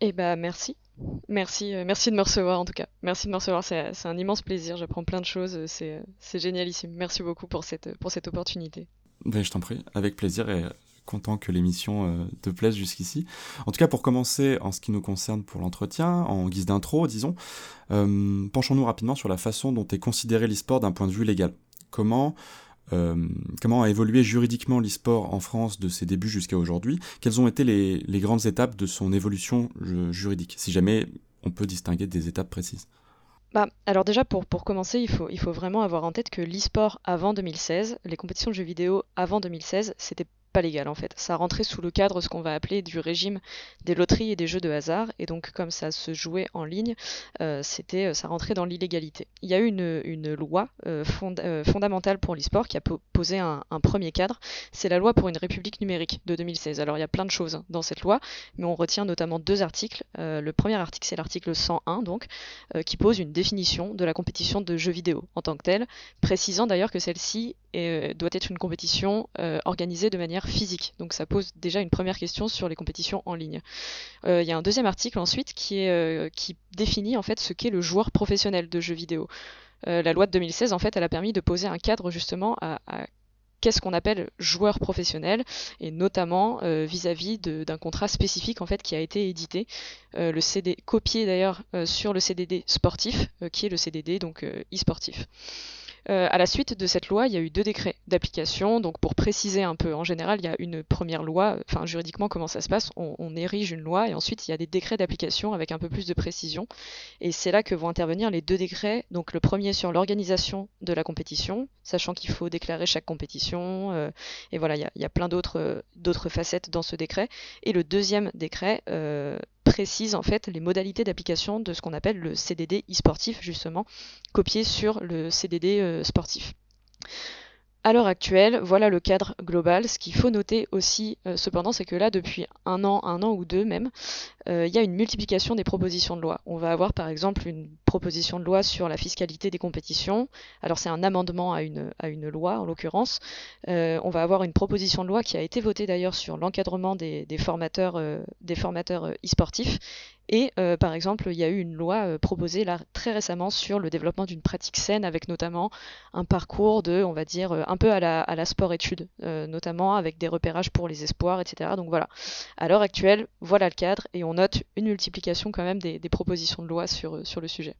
Eh bah merci. Merci, euh, merci de me recevoir en tout cas. Merci de me recevoir, c'est un immense plaisir. J'apprends plein de choses, c'est génialissime. Merci beaucoup pour cette, pour cette opportunité. Ben, je t'en prie, avec plaisir et content que l'émission euh, te plaise jusqu'ici. En tout cas, pour commencer, en ce qui nous concerne pour l'entretien, en guise d'intro, disons, euh, penchons-nous rapidement sur la façon dont est considéré l'e-sport d'un point de vue légal. comment comment a évolué juridiquement l'e-sport en France de ses débuts jusqu'à aujourd'hui? Quelles ont été les, les, grandes étapes de son évolution juridique? Si jamais on peut distinguer des étapes précises. Bah, alors déjà pour, pour commencer, il faut, il faut vraiment avoir en tête que l'e-sport avant 2016, les compétitions de jeux vidéo avant 2016, c'était pas légal en fait. Ça rentrait sous le cadre ce qu'on va appeler du régime des loteries et des jeux de hasard. Et donc comme ça se jouait en ligne, euh, c'était, euh, ça rentrait dans l'illégalité. Il y a eu une, une loi euh, fondamentale pour l'e-sport qui a posé un, premier cadre. C'est la loi pour une république numérique de 2016. Alors il y a plein de choses hein, dans cette loi, mais on retient notamment deux articles. le premier article c'est l'article 101 donc, qui pose une définition de la compétition de jeux vidéo en tant que telle, précisant d'ailleurs que celle-ci doit être une compétition organisée de manière physique. Donc ça pose déjà une première question sur les compétitions en ligne. Euh, il y a un deuxième article ensuite euh, qui définit en fait ce qu'est le joueur professionnel de jeux vidéo. Euh, la loi de 2016 en fait elle a permis de poser un cadre justement à, qu'est-ce qu'on appelle joueur professionnel et notamment vis-à-vis d'un contrat spécifique en fait qui a été édité le CD copié d'ailleurs sur le CDD sportif qui est le CDD donc e-sportif. Euh, à la suite de cette loi, il y a eu deux décrets d'application. Donc pour préciser un peu, en général, il y a une première loi, enfin juridiquement comment ça se passe, on, érige une loi et ensuite il y a des décrets d'application avec un peu plus de précision. Et c'est là que vont intervenir les deux décrets. Donc le premier sur l'organisation de la compétition, sachant qu'il faut déclarer chaque compétition. Euh, et voilà, il y a, plein d'autres facettes dans ce décret. Et le deuxième décret euh, précise en fait les modalités d'application de ce qu'on appelle le CDD e-sportif justement, copié sur le CDD euh, sportif. À l'heure actuelle, voilà le cadre global. Ce qu'il faut noter aussi, euh, cependant, c'est que là, depuis un an, un an ou deux même, euh, il y a une multiplication des propositions de loi. On va avoir par exemple une proposition de loi sur la fiscalité des compétitions. Alors c'est un amendement à une, loi en l'occurrence. Euh, on va avoir une proposition de loi qui a été votée d'ailleurs sur l'encadrement des, des, formateurs des formateurs e-sportifs et euh, par exemple, il y a eu une loi euh, proposée là très récemment sur le développement d'une pratique saine avec notamment un parcours de, on va dire, euh, un peu à la, sport-études, notamment avec des repérages pour les espoirs, etc. Donc voilà, à l'heure actuelle, voilà le cadre et on note une multiplication quand même des, propositions de loi sur le sujet.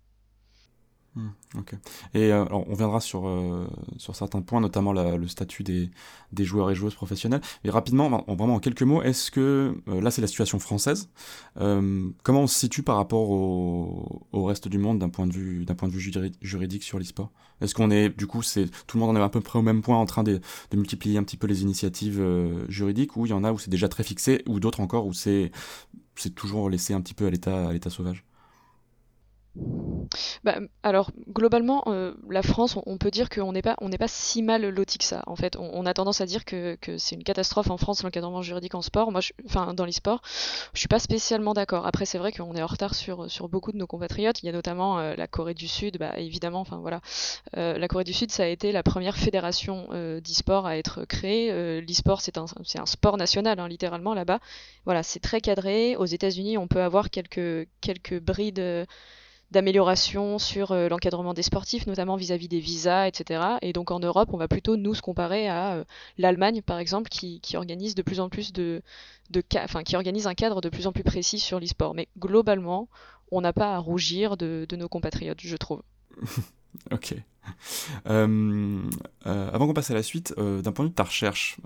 Hmm, ok. Et euh, on viendra sur, euh, sur certains points, notamment le statut des, des joueurs et joueuses professionnelles. Mais rapidement, en, vraiment en quelques mots, est-ce que euh, là c'est la situation française Comment on se situe par rapport au, au reste du monde d'un point de vue d'un point de vue juridique sur l'e-sport? Est-ce qu'on est du coup c'est tout le monde en est à peu près au même point en train de, de multiplier un petit peu les initiatives juridiques ou il y en a où c'est déjà très fixé ou d'autres encore où c'est c'est toujours laissé un petit peu à l'état à l'état sauvage? Bah, alors globalement, euh, la France, on, peut dire qu'on n'est pas, on n'est pas si mal loti que ça. En fait, on, a tendance à dire que, c'est une catastrophe en France l'encadrement juridique en sport. Moi, je, enfin dans l'e-sport, je suis pas spécialement d'accord. Après, c'est vrai qu'on est en retard sur beaucoup de nos compatriotes. Il y a notamment euh, la Corée du Sud, bah, évidemment. Enfin voilà, euh, la Corée du Sud, ça a été la première fédération d'e-sport à être créée. L'e-sport, c'est un, sport national, hein, littéralement là-bas. Voilà, c'est très cadré. Aux États-Unis, on peut avoir quelques brides d'amélioration sur euh, l'encadrement des sportifs, notamment vis-à-vis des visas, etc. Et donc en Europe, on va plutôt nous se comparer à euh, l'Allemagne, par exemple, qui, organise de plus en plus de, de enfin, qui organise un cadre de plus en plus précis sur l'e-sport. Mais globalement, on n'a pas à rougir de, de nos compatriotes, je trouve. [LAUGHS] ok. Euh, euh, avant qu'on passe à la suite, euh, d'un point de vue de ta recherche,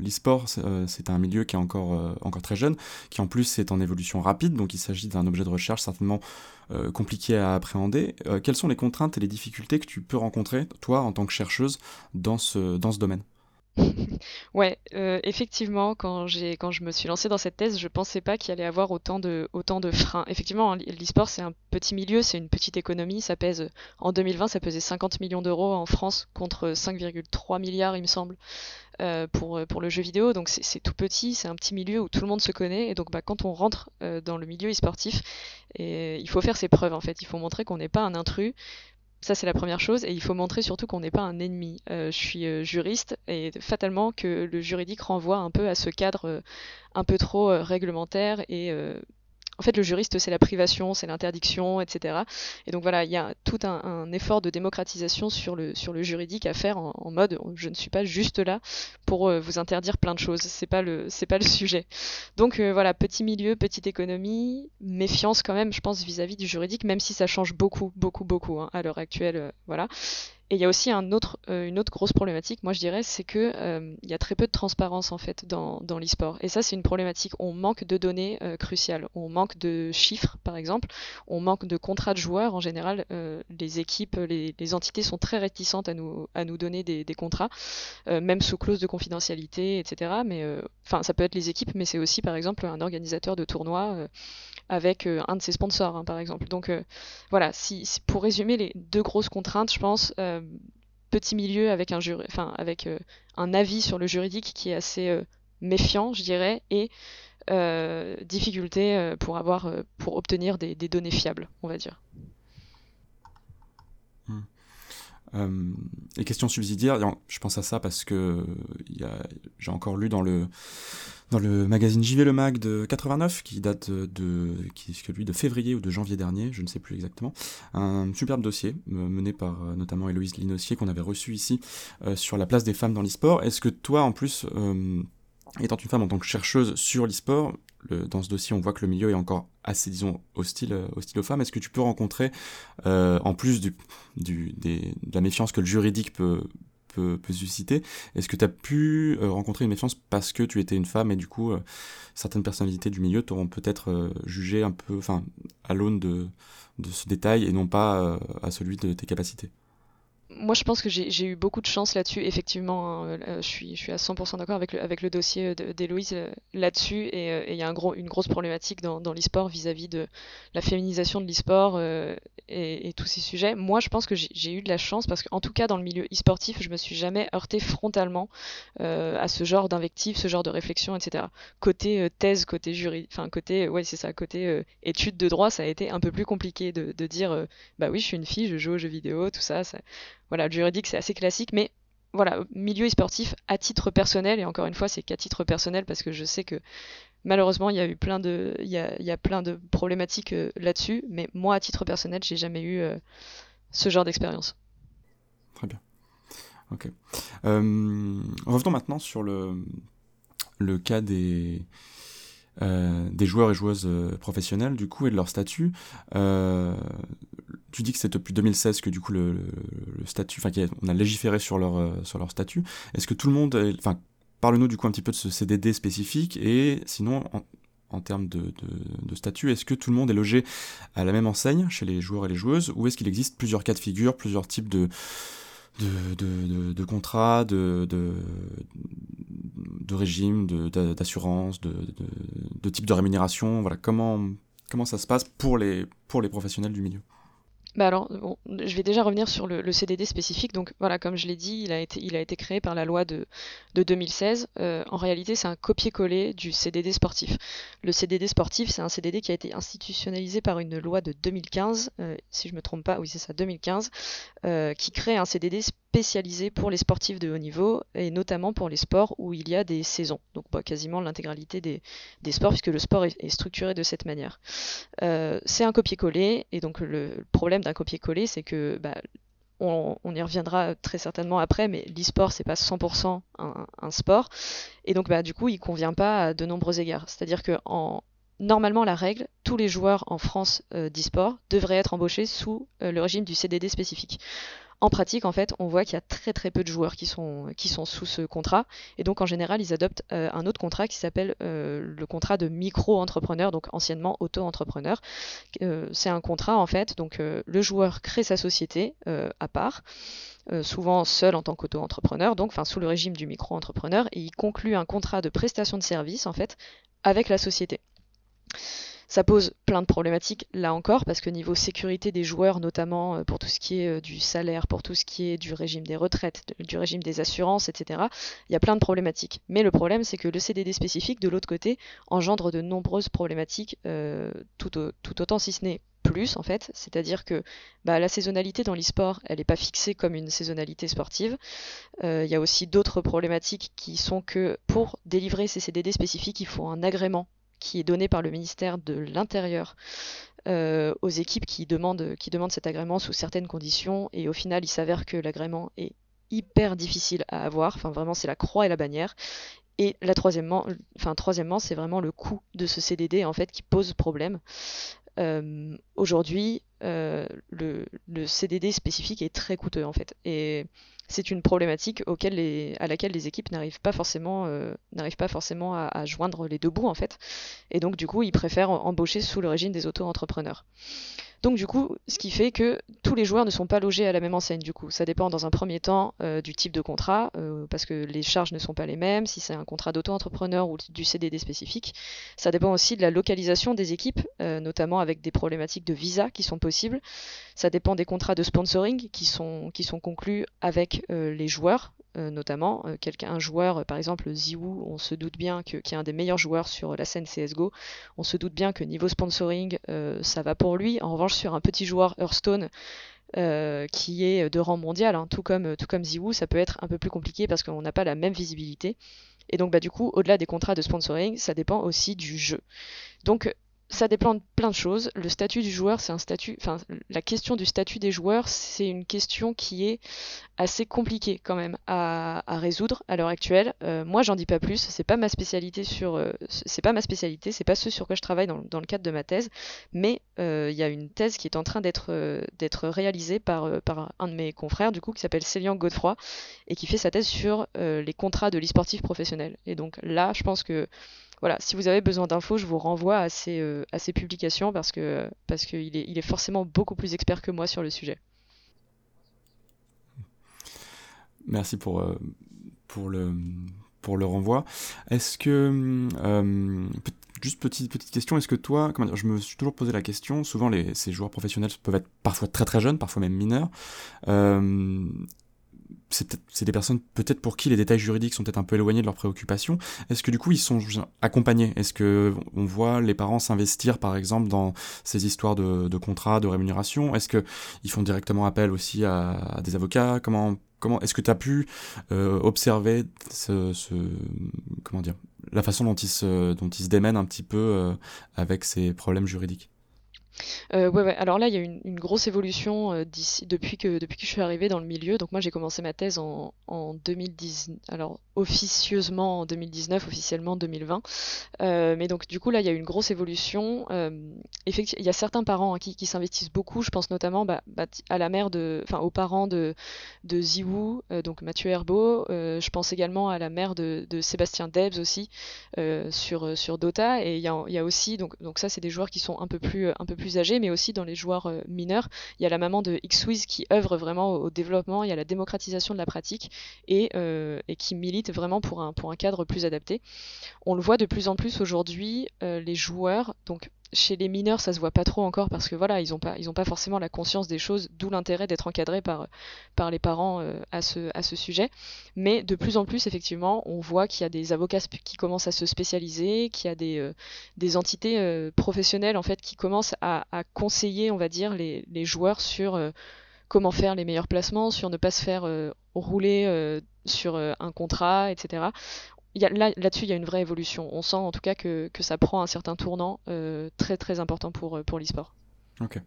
l'e-sport, c'est un milieu qui est encore, encore très jeune, qui en plus est en évolution rapide, donc il s'agit d'un objet de recherche certainement compliqué à appréhender. quelles sont les contraintes et les difficultés que tu peux rencontrer, toi, en tant que chercheuse, dans ce, dans ce domaine? [LAUGHS] Ouais, euh, effectivement, quand quand je me suis lancée dans cette thèse, je pensais pas qu'il allait avoir autant de autant de freins. Effectivement, hein, l'e-sport c'est un petit milieu, c'est une petite économie, ça pèse en 2020, ça pesait 50 millions d'euros en France contre 5,3 milliards, il me semble, euh, pour pour le jeu vidéo. Donc c'est tout petit, c'est un petit milieu où tout le monde se connaît et donc bah, quand on rentre euh, dans le milieu e-sportif, il faut faire ses preuves en fait, il faut montrer qu'on n'est pas un intrus, ça, c'est la première chose. Et il faut montrer surtout qu'on n'est pas un ennemi. Euh, je suis euh, juriste et fatalement que le juridique renvoie un peu à ce cadre euh, un peu trop réglementaire et en fait, le juriste, c'est la privation, c'est l'interdiction, etc. Et donc voilà, il y a tout un, effort de démocratisation sur le, sur le juridique à faire en, mode je ne suis pas juste là pour euh, vous interdire plein de choses. C'est pas le, c'est pas le sujet. Donc euh, voilà, petit milieu, petite économie, méfiance quand même, je pense, vis-à-vis du juridique, même si ça change beaucoup, beaucoup, beaucoup hein, à l'heure actuelle. Euh, voilà. Et il y a aussi un autre, euh, une autre grosse problématique, moi je dirais, c'est que euh, il y a très peu de transparence en fait dans, l'e-sport. Et ça c'est une problématique. On manque de données euh, cruciales. On manque de chiffres par exemple. On manque de contrats de joueurs. En général, les équipes, les, les, entités sont très réticentes à nous, à nous donner des, des contrats, même sous clause de confidentialité, etc. Mais enfin, ça peut être les équipes, mais c'est aussi par exemple un organisateur de tournoi avec un de ses sponsors, hein, par exemple. Donc voilà, si, pour résumer les deux grosses contraintes, je pense petit milieu avec un avec euh, un avis sur le juridique qui est assez euh, méfiant, je dirais, et euh, difficulté pour avoir, pour obtenir des, données fiables, on va dire. Euh, et question subsidiaire, je pense à ça parce que j'ai encore lu dans le magazine JV Le Mag de 89, qui date de, qui de février ou de janvier dernier, je ne sais plus exactement, un superbe dossier mené par notamment Héloïse Linossier qu'on avait reçu ici euh, sur la place des femmes dans l'e-sport. Est-ce que toi, en plus, euh, étant une femme en tant que chercheuse sur l'e-sport, dans ce dossier, on voit que le milieu est encore assez, disons, hostile, euh, hostile aux femmes. Est-ce que tu peux rencontrer, euh, en plus du, du, des, de la méfiance que le juridique peut, peut, susciter, est-ce que tu as pu euh, rencontrer une méfiance parce que tu étais une femme et du coup, certaines personnalités du milieu t'auront peut-être jugé un peu, enfin, à l'aune de, de ce détail et non pas à celui de tes capacités? Moi, je pense que j'ai eu beaucoup de chance là-dessus. Effectivement, hein, euh, je, suis, je suis à 100% d'accord avec le, avec le dossier d'Héloïse euh, là-dessus. Et il y a un gros, une grosse problématique dans, l'e-sport vis-à-vis de la féminisation de l'e-sport euh, et, tous ces sujets. Moi, je pense que j'ai eu de la chance parce qu'en tout cas, dans le milieu e-sportif, je me suis jamais heurté frontalement à ce genre d'invective, ce genre de réflexion, etc. Côté thèse, côté jury, enfin, côté, ouais, c'est ça, côté études de droit, ça a été un peu plus compliqué de, de dire, bah oui, je suis une fille, je joue aux jeux vidéo, tout ça. ça voilà, le juridique c'est assez classique, mais voilà, milieu sportif à titre personnel, et encore une fois c'est qu'à titre personnel parce que je sais que malheureusement il y a eu plein de, y a, y a plein de problématiques euh, là-dessus, mais moi à titre personnel j'ai jamais eu euh, ce genre d'expérience. Très bien. Ok. Euh, revenons maintenant sur le, le cas des, euh, des joueurs et joueuses euh, professionnelles du coup et de leur statut. Euh, tu dis que c'est depuis 2016 que du coup le, le, statut, enfin on a légiféré sur leur euh, sur leur statut. Est-ce que tout le monde, enfin parle-nous du coup un petit peu de ce CDD spécifique et sinon en, en termes de, de, de, statut, est-ce que tout le monde est logé à la même enseigne chez les joueurs et les joueuses ou est-ce qu'il existe plusieurs cas de figure, plusieurs types de de, de, de, contrats, de, de, de régime, d'assurance, de, de, de, type de rémunération. Voilà, comment, comment ça se passe pour les, pour les professionnels du milieu? Bah alors, bon, je vais déjà revenir sur le, CDD spécifique. Donc voilà, comme je l'ai dit, il a, été, il créé par la loi de, de 2016. Euh, en réalité, c'est un copier-coller du CDD sportif. Le CDD sportif, c'est un CDD qui a été institutionnalisé par une loi de 2015, euh, si je me trompe pas, oui c'est ça, 2015, euh, qui crée un CDD spécialisé pour les sportifs de haut niveau et notamment pour les sports où il y a des saisons. Donc bah, quasiment l'intégralité des, sports puisque le sport est, structuré de cette manière. Euh, c'est un copier-coller et donc le problème d'un copier-coller, c'est que bah, on, y reviendra très certainement après, mais l'e-sport c'est pas 100% un, sport et donc bah, du coup il convient pas à de nombreux égards. C'est-à-dire que en, normalement la règle, tous les joueurs en France euh, d'e-sport devraient être embauchés sous euh, le régime du CDD spécifique. En pratique, en fait, on voit qu'il y a très très peu de joueurs qui sont, qui sont sous ce contrat. Et donc, en général, ils adoptent euh, un autre contrat qui s'appelle euh, le contrat de micro-entrepreneur, donc anciennement auto-entrepreneur. Euh, c'est un contrat, en fait, donc le joueur crée sa société à part. souvent seul en tant qu'auto-entrepreneur, donc sous le régime du micro-entrepreneur, et il conclut un contrat de prestation de service en fait avec la société. Ça pose plein de problématiques là encore parce que niveau sécurité des joueurs notamment euh, pour tout ce qui est euh, du salaire, pour tout ce qui est du régime des retraites, du régime des assurances, etc. Il y a plein de problématiques. Mais le problème c'est que le CDD spécifique de l'autre côté engendre de nombreuses problématiques euh, tout, au, tout autant si ce n'est plus en fait, c'est-à-dire que bah, la saisonnalité dans l'e-sport, elle n'est pas fixée comme une saisonnalité sportive. Il y a aussi d'autres problématiques qui sont que pour délivrer ces CDD spécifiques, il faut un agrément qui est donné par le ministère de l'Intérieur euh, aux équipes qui demandent, qui cet agrément sous certaines conditions. Et au final, il s'avère que l'agrément est hyper difficile à avoir. Enfin, vraiment, c'est la croix et la bannière. Et la troisièmement, enfin, troisièmement, c'est vraiment le coût de ce CDD en fait qui pose problème. aujourd'hui, le, le, CDD spécifique est très coûteux en fait. Et c'est une problématique à laquelle les équipes n'arrivent pas forcément, n'arrivent pas forcément à, à, joindre les deux bouts en fait. Et donc du coup, ils préfèrent embaucher sous le régime des auto-entrepreneurs. Donc du coup, ce qui fait que tous les joueurs ne sont pas logés à la même enseigne. Du coup, ça dépend dans un premier temps euh, du type de contrat, euh, parce que les charges ne sont pas les mêmes. Si c'est un contrat d'auto-entrepreneur ou du CDD spécifique, ça dépend aussi de la localisation des équipes, euh, notamment avec des problématiques de visa qui sont possibles. Ça dépend des contrats de sponsoring qui sont qui sont conclus avec les joueurs, notamment. Quelqu'un, un joueur, par exemple Ziwu, on se doute bien que, qui est un des meilleurs joueurs sur la scène CSGO, on se doute bien que niveau sponsoring, ça va pour lui. En revanche, sur un petit joueur Hearthstone, qui est de rang mondial, hein, tout comme tout Ziwu, ça peut être un peu plus compliqué parce qu'on n'a pas la même visibilité. Et donc bah du coup, au-delà des contrats de sponsoring, ça dépend aussi du jeu. Donc ça dépend de plein de choses. Le statut du joueur, c'est un statut. Enfin, la question du statut des joueurs, c'est une question qui est assez compliquée quand même à, résoudre à l'heure actuelle. Euh, moi, j'en dis pas plus. C'est pas ma spécialité sur. Euh, c'est pas ma spécialité. C'est pas ce sur quoi je travaille dans, le cadre de ma thèse. Mais euh, il y a une thèse qui est en train d'être d'être réalisée par par un de mes confrères du coup qui s'appelle Célian Godefroy et qui fait sa thèse sur les contrats de l'e-sportif professionnel. Et donc là, je pense que voilà, si vous avez besoin d'infos, je vous renvoie à ces, euh, publications parce que parce qu'il est, il est forcément beaucoup plus expert que moi sur le sujet. Merci pour, euh, pour, le, pour le renvoi. Est-ce que, euh, juste petite, petite question, est-ce que toi, comment je me suis toujours posé la question, souvent ces joueurs professionnels peuvent être parfois très très jeunes, parfois même mineurs c'est des personnes peut-être pour qui les détails juridiques sont peut-être un peu éloignés de leurs préoccupations. Est-ce que du coup ils sont accompagnés? Est-ce que on voit les parents s'investir par exemple dans ces histoires de, contrats, de rémunération? Est-ce que ils font directement appel aussi à, des avocats? Comment comment est-ce que tu as pu euh, observer ce, comment dire la façon dont ils se dont ils se démènent un petit peu euh, avec ces problèmes juridiques? Euh, ouais, ouais, alors là, il y a une, une grosse évolution euh, d'ici, depuis, que, depuis que je suis arrivée dans le milieu. Donc moi, j'ai commencé ma thèse en, en 2010, alors officieusement en 2019, officiellement en 2020. Euh, mais donc du coup, là, il y a une grosse évolution. Effectivement, il y a certains parents hein, qui, s'investissent beaucoup. Je pense notamment bah, bah, à la mère de, enfin aux parents de, euh, donc Mathieu Herbeau. Je pense également à la mère de, Sébastien Debs aussi sur, sur Dota. Et il y a, y a aussi, donc, donc ça, c'est des joueurs qui sont un peu plus, un peu plus mais aussi dans les joueurs euh, mineurs. Il y a la maman de Xwiz qui œuvre vraiment au, développement, y a la démocratisation de la pratique et, euh, et, qui milite vraiment pour un, pour un cadre plus adapté. On le voit de plus en plus aujourd'hui, euh, les joueurs, donc chez les mineurs, ça se voit pas trop encore parce que voilà, ils ont pas, forcément la conscience des choses, d'où l'intérêt d'être encadré par, les parents euh, à, ce, sujet. Mais de plus en plus, effectivement, on voit qu'il y a des avocats qui commencent à se spécialiser, qu'il y a des, euh, entités euh, professionnelles en fait qui commencent à, à, conseiller, on va dire, les, les joueurs sur comment faire les meilleurs placements, sur ne pas se faire rouler sur un contrat, etc là, là-dessus, il y a une vraie évolution. On sent en tout cas que, que ça prend un certain tournant euh, très très important pour, euh, pour l'e-sport. Ok.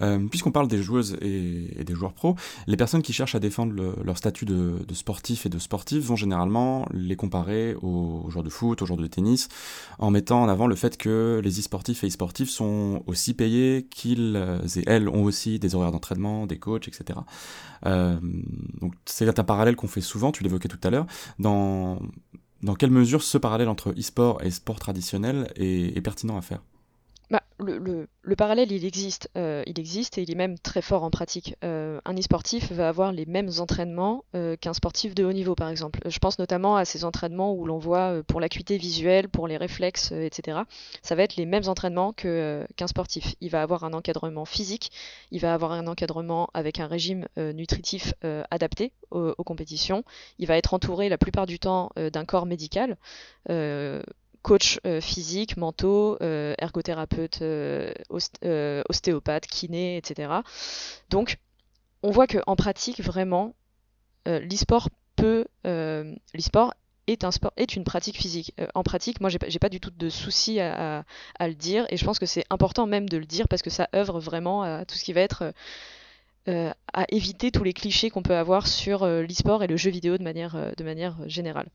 Euh, puisqu'on parle des joueuses et, des joueurs pros, les personnes qui cherchent à défendre leur statut de, sportif et de sportif vont généralement les comparer aux, joueurs de foot, aux joueurs de tennis, en mettant en avant le fait que les e-sportifs et e-sportifs sont aussi payés qu'ils et elles ont aussi des horaires d'entraînement, des coachs, etc. Euh, donc c'est un parallèle qu'on fait souvent, tu l'évoquais tout à l'heure, dans, dans quelle mesure ce parallèle entre e-sport et sport traditionnel est pertinent à faire? Bah, le, le, parallèle, il existe. Euh, il existe et il est même très fort en pratique. Euh, un e-sportif va avoir les mêmes entraînements euh, qu'un sportif de haut niveau, par exemple. Je pense notamment à ces entraînements où l'on voit pour l'acuité visuelle, pour les réflexes, etc. Ça va être les mêmes entraînements qu'un sportif. Il va avoir un encadrement physique, il va avoir un encadrement avec un régime nutritif adapté aux, aux, compétitions. Il va être entouré la plupart du temps d'un corps médical coach euh, physique, mentaux, euh, ergothérapeute, euh, ostéopathe, kiné, etc. Donc, on voit qu'en pratique, vraiment, l'e-sport est un sport, est une pratique physique. en pratique, moi, j'ai pas, pas du tout de souci à, le dire, et je pense que c'est important même de le dire parce que ça œuvre vraiment à tout ce qui va être à éviter tous les clichés qu'on peut avoir sur l'e-sport et le jeu vidéo de manière générale.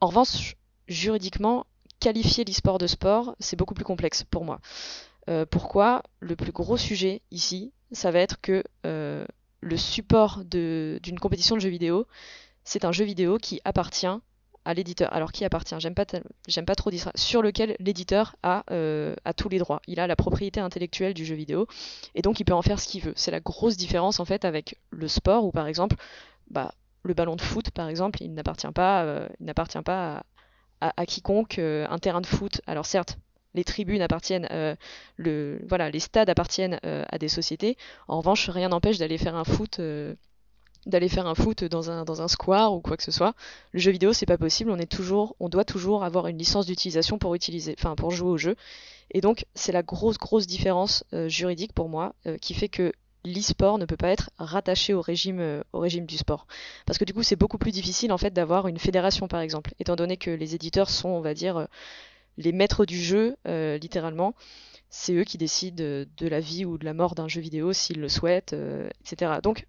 En revanche, juridiquement, qualifier l'e-sport de sport, c'est beaucoup plus complexe pour moi. pourquoi? Le plus gros sujet ici, ça va être que le support d'une compétition de jeux vidéo, c'est un jeu vidéo qui appartient à l'éditeur. Alors qui appartient? J'aime pas, trop dire. Sur lequel l'éditeur a, euh, a, tous les droits. Il a la propriété intellectuelle du jeu vidéo et donc il peut en faire ce qu'il veut. C'est la grosse différence en fait avec le sport où par exemple, bah, le ballon de foot par exemple, il n'appartient pas, euh, il n'appartient pas à, quiconque. Euh, un terrain de foot, alors certes. Les tribunes appartiennent, le, voilà, les stades appartiennent à des sociétés. En revanche, rien n'empêche d'aller faire un foot d'aller faire un foot dans un, dans un square ou quoi que ce soit. Le jeu vidéo, c'est pas possible. On est toujours, on doit toujours avoir une licence d'utilisation pour utiliser, enfin pour jouer au jeu. Et donc, c'est la grosse grosse différence euh, juridique pour moi euh, qui fait que l'e-sport ne peut pas être rattaché au régime, euh, au régime du sport. Parce que du coup, c'est beaucoup plus difficile en fait d'avoir une fédération par exemple, étant donné que les éditeurs sont, on va dire, les maîtres du jeu, littéralement. C'est eux qui décident de la vie ou de la mort d'un jeu vidéo s'ils le souhaitent, etc. Donc,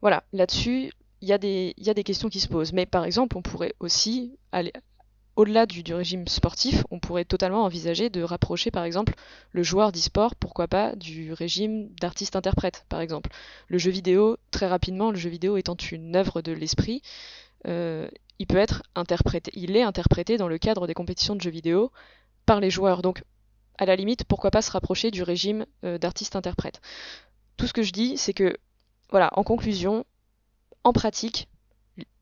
voilà, là-dessus, il y a des questions qui se posent. Mais par exemple, on pourrait aussi aller au-delà du, régime sportif, on pourrait totalement envisager de rapprocher par exemple le joueur d'e-sport, pourquoi pas, du régime d'artiste-interprète par exemple. Le jeu vidéo, très rapidement, le jeu vidéo étant une œuvre de l'esprit, euh, il peut être interprété, il est interprété dans le cadre des compétitions de jeux vidéo par les joueurs. Donc, à la limite, pourquoi pas se rapprocher du régime euh, d'artiste-interprète. Tout ce que je dis, c'est que voilà, en conclusion, en pratique,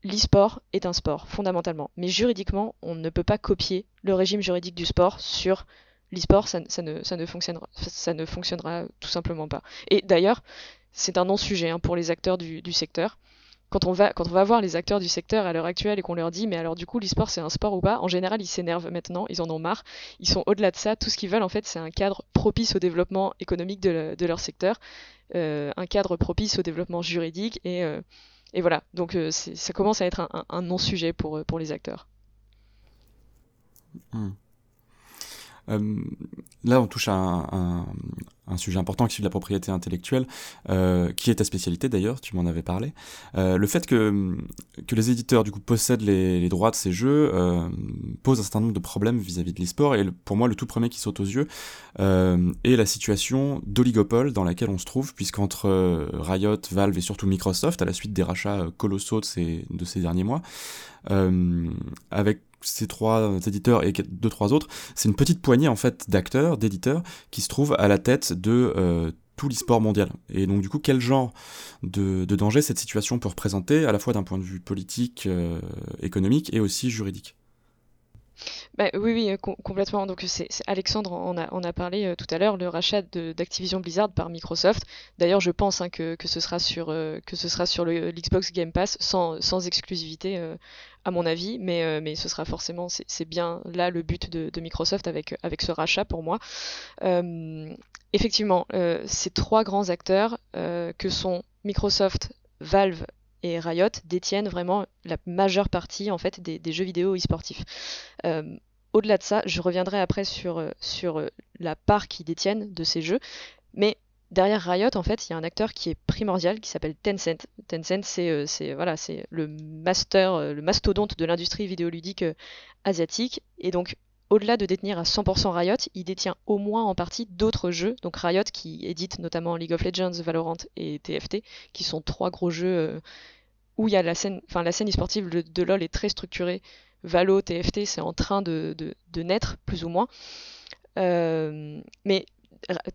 l'e-sport est un sport, fondamentalement. Mais juridiquement, on ne peut pas copier le régime juridique du sport sur l'e-sport, ça, ne, fonctionnera, tout simplement pas. Et d'ailleurs, c'est un non-sujet hein, pour les acteurs du, secteur. Quand on, va, quand on va voir les acteurs du secteur à l'heure actuelle et qu'on leur dit mais alors du coup l'e-sport c'est un sport ou pas, en général ils s'énervent maintenant, ils en ont marre, ils sont au-delà de ça, tout ce qu'ils veulent en fait c'est un cadre propice au développement économique de leur secteur euh, un cadre propice au développement juridique et, euh, et voilà. Donc euh, ça commence à être un, non-sujet pour, pour les acteurs. Hmm. là, on touche à un, sujet important qui est de la propriété intellectuelle, euh, qui est ta spécialité d'ailleurs, tu m'en avais parlé. Euh, le fait que, les éditeurs du coup possèdent les, droits de ces jeux euh, pose un certain nombre de problèmes vis-à-vis de l'e-sport, et pour moi le tout premier qui saute aux yeux euh, est la situation d'oligopole dans laquelle on se trouve, puisqu'entre euh, Riot, Valve et surtout Microsoft, à la suite des rachats colossaux de ces, de ces derniers mois, avec ces trois éditeurs et deux trois autres, c'est une petite poignée en fait d'acteurs, d'éditeurs qui se trouvent à la tête de euh, tout l'e-sport mondial. Et donc du coup, quel genre de, danger cette situation peut représenter à la fois d'un point de vue politique, euh, économique et aussi juridique? Bah, oui, oui, complètement. Donc Alexandre en a, a parlé euh, tout à l'heure, le rachat d'Activision Blizzard par Microsoft. D'ailleurs, je pense hein, que, ce sera sur, que ce sera sur le l'Xbox Game Pass sans, sans exclusivité à mon avis, mais, euh, mais ce sera forcément, c'est bien là le but de, Microsoft avec, avec ce rachat pour moi. Euh, effectivement, euh, ces trois grands acteurs que sont Microsoft, Valve et Riot détiennent vraiment la majeure partie en fait des, jeux vidéo e-sportifs. Au-delà de ça, je reviendrai après sur, sur la part qu'ils détiennent de ces jeux, mais derrière Riot, en fait, il y a un acteur qui est primordial, qui s'appelle Tencent. Tencent, c'est euh, voilà, c'est le master, euh, le mastodonte de l'industrie vidéoludique euh, asiatique. Et donc, au-delà de détenir à 100% Riot, il détient au moins en partie d'autres jeux. Donc Riot, qui édite notamment League of Legends, Valorant et TFT, qui sont trois gros jeux où il y a la scène, enfin la scène e-sportive de, LoL est très structurée. Valo, TFT, c'est en train de, naître, plus ou moins. mais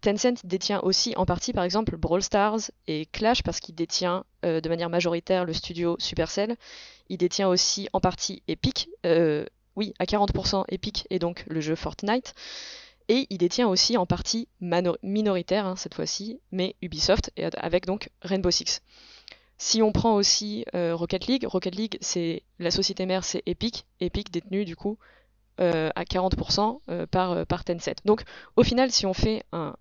Tencent détient aussi en partie, par exemple, Brawl Stars et Clash parce qu'il détient euh, de manière majoritaire le studio Supercell. Il détient aussi en partie Epic, euh, oui, à 40% Epic et donc le jeu Fortnite. Et il détient aussi en partie minoritaire, hein, cette fois-ci, mais Ubisoft, avec donc Rainbow Six. Si on prend aussi euh, Rocket League, Rocket League, c'est la société mère, c'est Epic, Epic détenu du coup euh, à 40% euh, par, Tencent. Donc au final, si on fait un,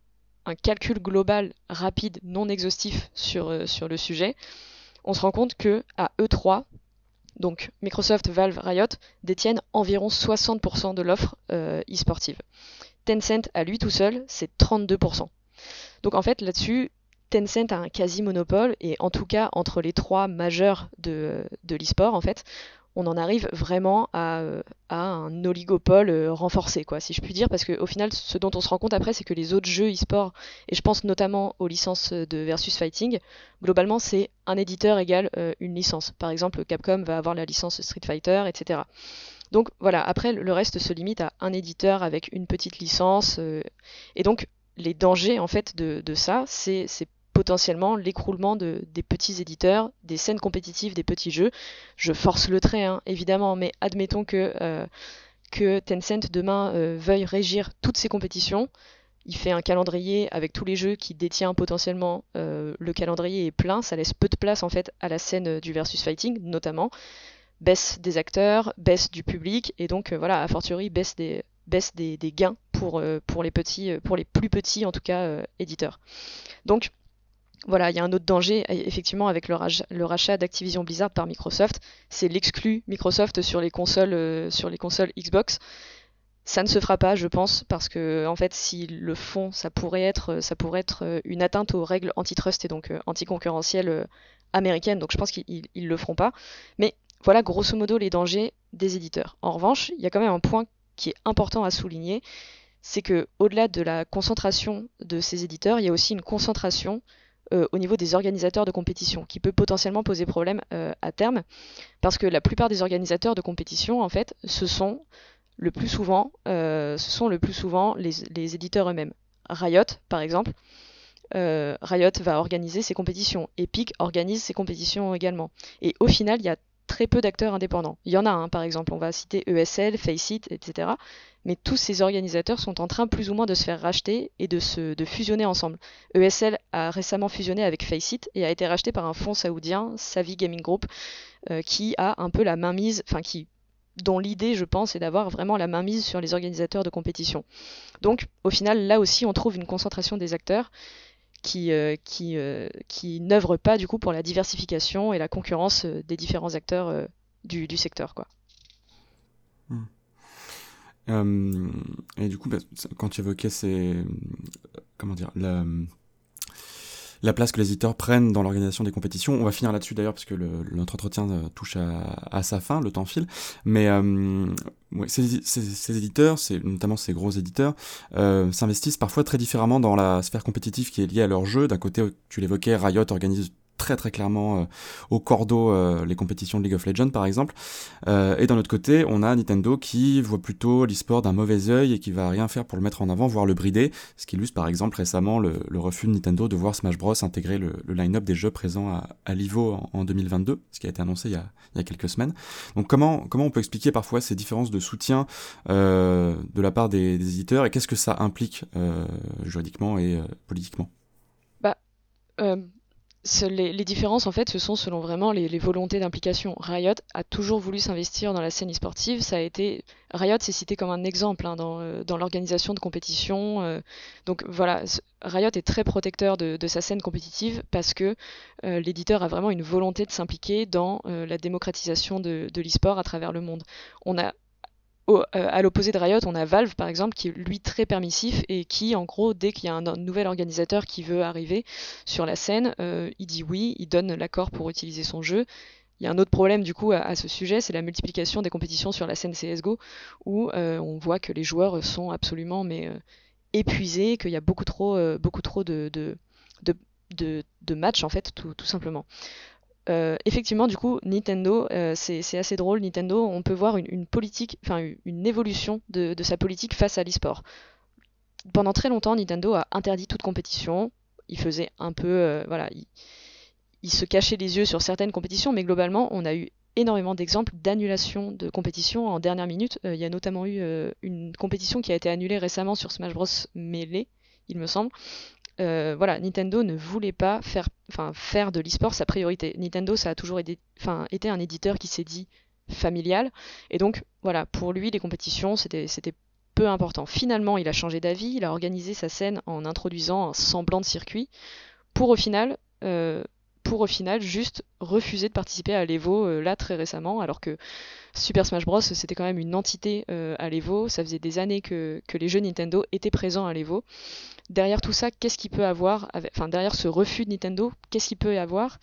calcul global rapide, non exhaustif sur, sur le sujet, on se rend compte que à E3, donc Microsoft, Valve, Riot détiennent environ 60% de l'offre e-sportive. Tencent à lui tout seul, c'est 32%. Donc en fait là-dessus, Tencent a un quasi monopole et en tout cas entre les trois majeurs de, de l'e-sport en fait, on en arrive vraiment à, euh, un oligopole euh, renforcé, quoi, si je puis dire, parce qu'au final, ce dont on se rend compte après, c'est que les autres jeux e-sport, et je pense notamment aux licences de Versus Fighting, globalement, c'est un éditeur égale euh, une licence. Par exemple, Capcom va avoir la licence Street Fighter, etc. Donc voilà, après, le reste se limite à un éditeur avec une petite licence, et donc les dangers, en fait, de, de ça, c'est potentiellement l'écroulement de, des petits éditeurs, des scènes compétitives, des petits jeux. Je force le trait, hein, évidemment, mais admettons que, euh, Tencent demain euh, veuille régir toutes ces compétitions. Il fait un calendrier avec tous les jeux qui détient potentiellement. Euh, le calendrier est plein, ça laisse peu de place en fait à la scène du versus fighting, notamment. Baisse des acteurs, baisse du public, et donc voilà, a fortiori baisse des, baisse des gains pour, pour les petits, pour les plus petits en tout cas éditeurs. Donc voilà, il y a un autre danger, effectivement, avec le, rachat, d'Activision Blizzard par Microsoft. C'est l'exclu Microsoft sur les consoles, euh, sur les consoles Xbox. Ça ne se fera pas, je pense, parce que en fait, s'ils le font, ça pourrait être, être euh, une atteinte aux règles antitrust et donc euh, anticoncurrentielles américaines. Donc, je pense qu'ils ne le feront pas. Mais voilà, grosso modo, les dangers des éditeurs. En revanche, il y a quand même un point qui est important à souligner, c'est que au-delà de la concentration de ces éditeurs, il y a aussi une concentration euh, au niveau des organisateurs de compétition, qui peut potentiellement poser problème euh, à terme, parce que la plupart des organisateurs de compétition, en fait, ce sont le plus souvent, euh, ce sont le plus souvent les, éditeurs eux-mêmes. Riot, par exemple, Riot va organiser ses compétitions, Epic organise ses compétitions également. Et au final, il y a très peu d'acteurs indépendants. Il y en a un, par exemple, on va citer ESL, Faceit, etc. Mais tous ces organisateurs sont en train plus ou moins de se faire racheter et de se fusionner ensemble. ESL a récemment fusionné avec Faceit et a été racheté par un fonds saoudien, Savi Gaming Group, euh, qui a un peu la mainmise, enfin qui dont l'idée, je pense, est d'avoir vraiment la mainmise sur les organisateurs de compétition. Donc, au final, là aussi, on trouve une concentration des acteurs qui, euh, qui, euh, qui n'œuvrent pas du coup pour la diversification et la concurrence euh, des différents acteurs du, du, secteur. Quoi. Hmm. et du coup, bah, quand tu évoquais ces, comment dire, la place que les éditeurs prennent dans l'organisation des compétitions. On va finir là-dessus d'ailleurs parce que le, notre entretien euh, touche à, sa fin, le temps file. Mais euh, ces, ces, éditeurs, notamment ces gros éditeurs, euh, s'investissent parfois très différemment dans la sphère compétitive qui est liée à leur jeu. D'un côté, tu l'évoquais, Riot organise très très clairement euh, au cordeau euh, les compétitions de League of Legends par exemple. Euh, et d'un autre côté, on a Nintendo qui voit plutôt l'e-sport d'un mauvais œil et qui va rien faire pour le mettre en avant, voire le brider, ce qui illustre par exemple récemment le, refus de Nintendo de voir Smash Bros intégrer le, line-up des jeux présents à, à l'IVO en, 2022, ce qui a été annoncé il y a, il y a, quelques semaines. Donc comment, comment on peut expliquer parfois ces différences de soutien de la part des, des éditeurs et qu'est-ce que ça implique juridiquement et politiquement? Bah, les, différences, en fait, ce sont selon vraiment les, volontés d'implication. Riot a toujours voulu s'investir dans la scène e-sportive. Ça a été Riot, c'est cité comme un exemple hein, euh, dans, l'organisation de compétitions. Euh. donc voilà, Riot est très protecteur de, sa scène compétitive parce que euh, l'éditeur a vraiment une volonté de s'impliquer dans la démocratisation de, de l'e-sport à travers le monde. On a euh, à l'opposé de Riot, on a Valve par exemple qui est lui très permissif et qui en gros dès qu'il y a un, nouvel organisateur qui veut arriver sur la scène, euh, il dit oui, il donne l'accord pour utiliser son jeu. Il y a un autre problème du coup à, ce sujet, c'est la multiplication des compétitions sur la scène CSGO où euh, on voit que les joueurs sont absolument mais épuisés, qu'il y a beaucoup trop, beaucoup trop de, matchs en fait tout simplement. Euh, effectivement, du coup, Nintendo, euh, c'est assez drôle. Nintendo, on peut voir une, politique, enfin une évolution de, sa politique face à l'e-sport. Pendant très longtemps, Nintendo a interdit toute compétition. Il faisait un peu, euh, voilà, il, se cachait les yeux sur certaines compétitions, mais globalement, on a eu énormément d'exemples d'annulation de compétitions en dernière minute. il y a notamment eu une compétition qui a été annulée récemment sur Smash Bros Melee, il me semble, euh, voilà, Nintendo ne voulait pas faire, de l'e-sport sa priorité. Nintendo, ça a toujours été, été un éditeur qui s'est dit familial. Et donc, voilà, pour lui, les compétitions, c'était peu important. Finalement, il a changé d'avis, il a organisé sa scène en introduisant un semblant de circuit, pour au final euh, pour au final juste refuser de participer à l'Evo là très récemment, alors que Super Smash Bros c'était quand même une entité à l'Evo, ça faisait des années que, les jeux Nintendo étaient présents à l'Evo. Derrière tout ça, qu'est-ce qu'il peut avoir, enfin derrière ce refus de Nintendo, qu'est-ce qu'il peut y avoir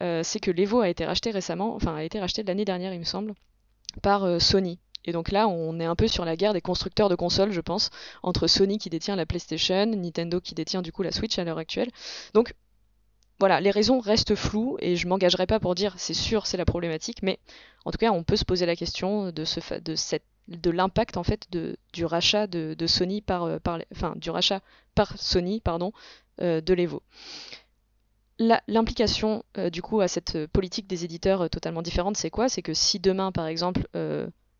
C'est que l'Evo a été racheté récemment, enfin a été racheté l'année dernière il me semble, par Sony. Et donc là, on est un peu sur la guerre des constructeurs de consoles, je pense, entre Sony qui détient la PlayStation, Nintendo qui détient du coup la Switch à l'heure actuelle. Donc voilà, les raisons restent floues et je m'engagerai pas pour dire c'est sûr c'est la problématique, mais en tout cas on peut se poser la question de, l'impact en fait du rachat de, Sony par, euh, par, du rachat par Sony euh, de l'Evo. L'implication euh, du coup à cette politique des éditeurs totalement différente, c'est quoi? C'est que si demain par exemple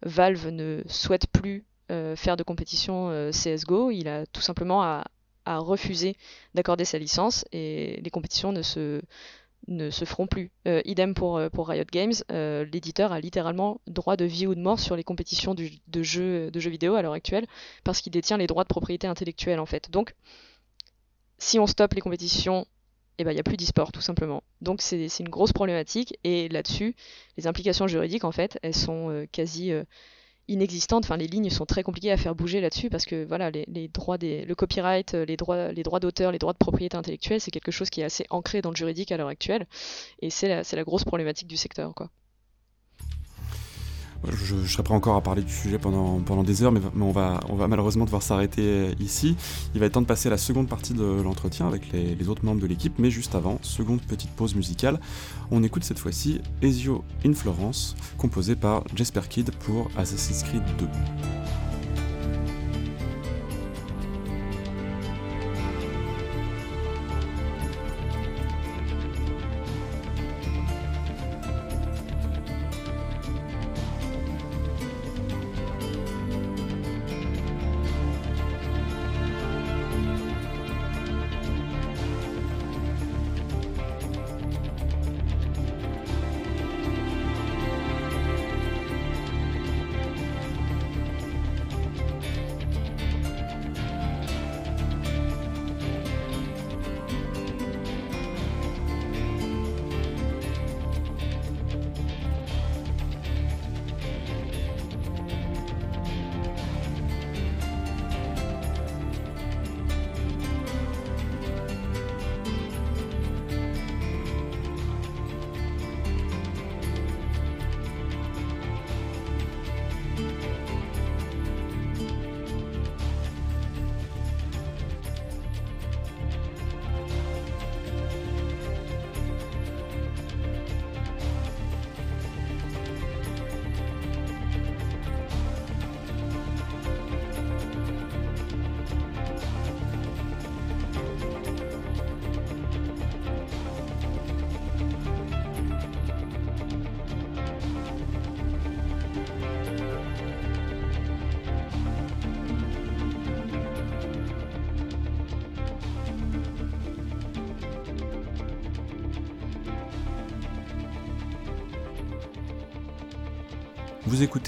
Valve ne souhaite plus faire de compétition CSGO, il a tout simplement à, refuser d'accorder sa licence et les compétitions ne se, ne se feront plus. Euh, idem pour, pour Riot Games, l'éditeur a littéralement droit de vie ou de mort sur les compétitions de, jeux, vidéo à l'heure actuelle parce qu'il détient les droits de propriété intellectuelle en fait. Donc, si on stoppe les compétitions eh ben, il n'y a plus d'e-sport tout simplement. Donc c'est une grosse problématique et là-dessus, les implications juridiques en fait, elles sont euh, quasi inexistantes. Enfin, les lignes sont très compliquées à faire bouger là-dessus parce que voilà, les, droits des, le copyright, euh, les droits, les droits d'auteur, les droits de propriété intellectuelle, c'est quelque chose qui est assez ancré dans le juridique à l'heure actuelle et c'est la, la grosse problématique du secteur quoi. Je, serais prêt encore à parler du sujet pendant, pendant des heures, mais, on, va, on va malheureusement devoir s'arrêter euh, ici. Il va être temps de passer à la seconde partie de l'entretien avec les, autres membres de l'équipe, mais juste avant, seconde petite pause musicale. On écoute cette fois-ci Ezio in Florence, composé par Jasper Kidd pour Assassin's Creed 2.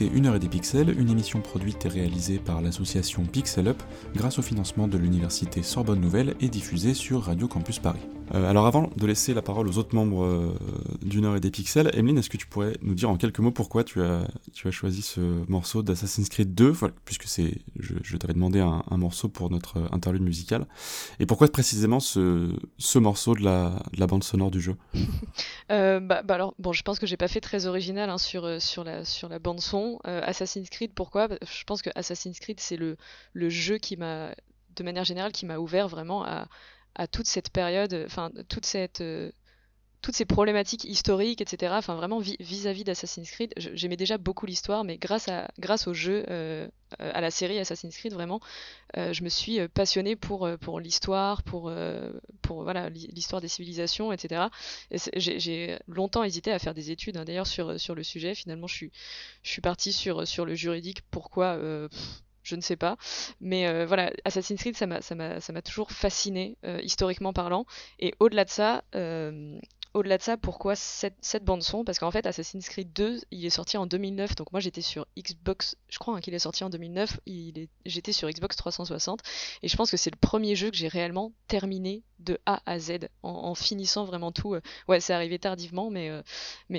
Une heure et des pixels, une émission produite et réalisée par l'association Pixel Up grâce au financement de l'université Sorbonne Nouvelle et diffusée sur Radio Campus Paris. Euh, alors avant de laisser la parole aux autres membres euh, d'une heure et des pixels, Emeline, est-ce que tu pourrais nous dire en quelques mots pourquoi tu as, choisi ce morceau d'Assassin's Creed 2, puisque je, t'avais demandé un, morceau pour notre interlude musical, et pourquoi précisément ce, ce morceau de la, de la bande sonore du jeu? [LAUGHS] Euh, bah, bah, alors, bon, je pense que j'ai pas fait très original hein, sur, sur, la, sur la bande son. Assassin's Creed, pourquoi? Je pense que Assassin's Creed, c'est le, le jeu qui m'a, de manière générale, qui m'a ouvert vraiment à à toute cette période, enfin toute cette euh, toutes ces problématiques historiques, etc. Enfin, vraiment vis-à-vis d'Assassin's Creed, j'aimais déjà beaucoup l'histoire, mais grâce, à, grâce au jeu, euh, à la série Assassin's Creed, vraiment, euh, je me suis passionnée pour, pour l'histoire, pour, pour voilà, l'histoire des civilisations, etc. J'ai longtemps hésité à faire des études, hein, d'ailleurs, sur, sur le sujet. Finalement, je suis, je suis partie sur, sur le juridique. Pourquoi? Je ne sais pas. Mais euh, voilà, Assassin's Creed, ça m'a toujours fasciné, euh, historiquement parlant. Et au-delà de ça, euh, au-delà de ça, pourquoi cette, cette bande son Parce qu'en fait, Assassin's Creed 2, il est sorti en 2009. Donc moi, j'étais sur Xbox, je crois hein, qu'il est sorti en 2009. J'étais sur Xbox 360. Et je pense que c'est le premier jeu que j'ai réellement terminé de A à Z en, finissant vraiment tout. Euh, ouais, c'est arrivé tardivement, mais, euh,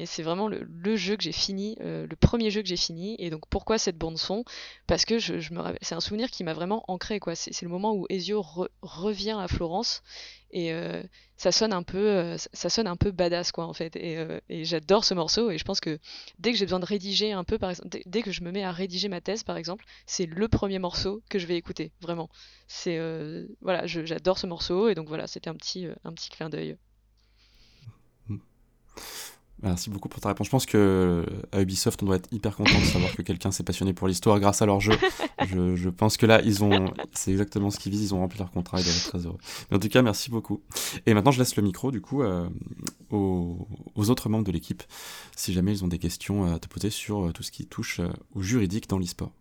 c'est vraiment le, jeu que j'ai fini, le premier jeu que j'ai fini. Et donc pourquoi cette bande son Parce que c'est un souvenir qui m'a vraiment ancré. C'est le moment où Ezio revient à Florence et euh, ça sonne un peu euh, ça sonne un peu badass quoi en fait. Et, euh, et j'adore ce morceau et je pense que dès que j'ai besoin de rédiger un peu par exemple dès, que je me mets à rédiger ma thèse par exemple c'est le premier morceau que je vais écouter vraiment. C'est voilà j'adore ce morceau et donc voilà c'était un petit un petit clin d'œil Merci beaucoup pour ta réponse. Je pense que à Ubisoft, on doit être hyper content de savoir que quelqu'un s'est passionné pour l'histoire grâce à leur jeu. [LAUGHS] Je, je pense que là, ils ont, c'est exactement ce qu'ils visent. Ils ont rempli leur contrat. Ils doivent être très heureux. Mais en tout cas, merci beaucoup. Et maintenant, je laisse le micro du coup euh, aux, aux, autres membres de l'équipe, si jamais ils ont des questions à te poser sur euh, tout ce qui touche euh, au juridique dans l'e-sport.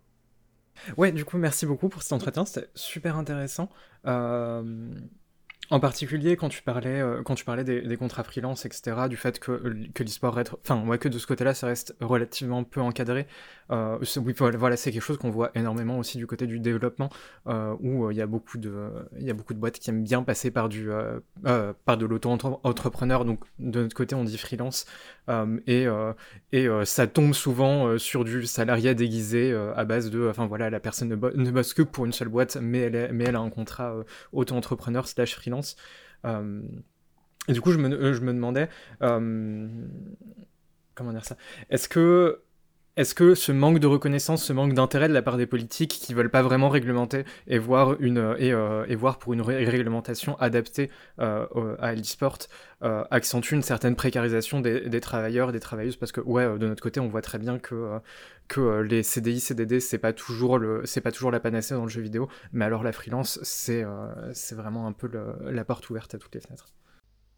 Ouais, du coup, merci beaucoup pour cet entretien. C'était super intéressant. Euh en particulier, quand tu parlais, euh, quand tu parlais des, contrats freelance, etc., du fait que, que l'e-sport enfin, ouais, que de ce côté-là, ça reste relativement peu encadré. Euh, oui, voilà, c'est quelque chose qu'on voit énormément aussi du côté du développement, euh, où il y a beaucoup de, y a beaucoup de boîtes qui aiment bien passer par du, par de l'auto-entrepreneur. Donc, de notre côté, on dit freelance, et et ça tombe souvent sur du salariat déguisé à base de, enfin voilà, la personne ne, ne, bosse que pour une seule boîte, mais elle, mais elle a un contrat auto-entrepreneur slash freelance euh, et du coup, je me, euh, demandais, euh, comment dire ça? Est-ce que est-ce que ce manque de reconnaissance, ce manque d'intérêt de la part des politiques qui veulent pas vraiment réglementer et voir, une, voir pour une réglementation adaptée à l'e-sport accentue une certaine précarisation des, travailleurs des travailleuses? Parce que, ouais, de notre côté, on voit très bien que, les CDI, CDD, c'est pas, toujours pas toujours la panacée dans le jeu vidéo, mais alors la freelance, c'est vraiment un peu la porte ouverte à toutes les fenêtres.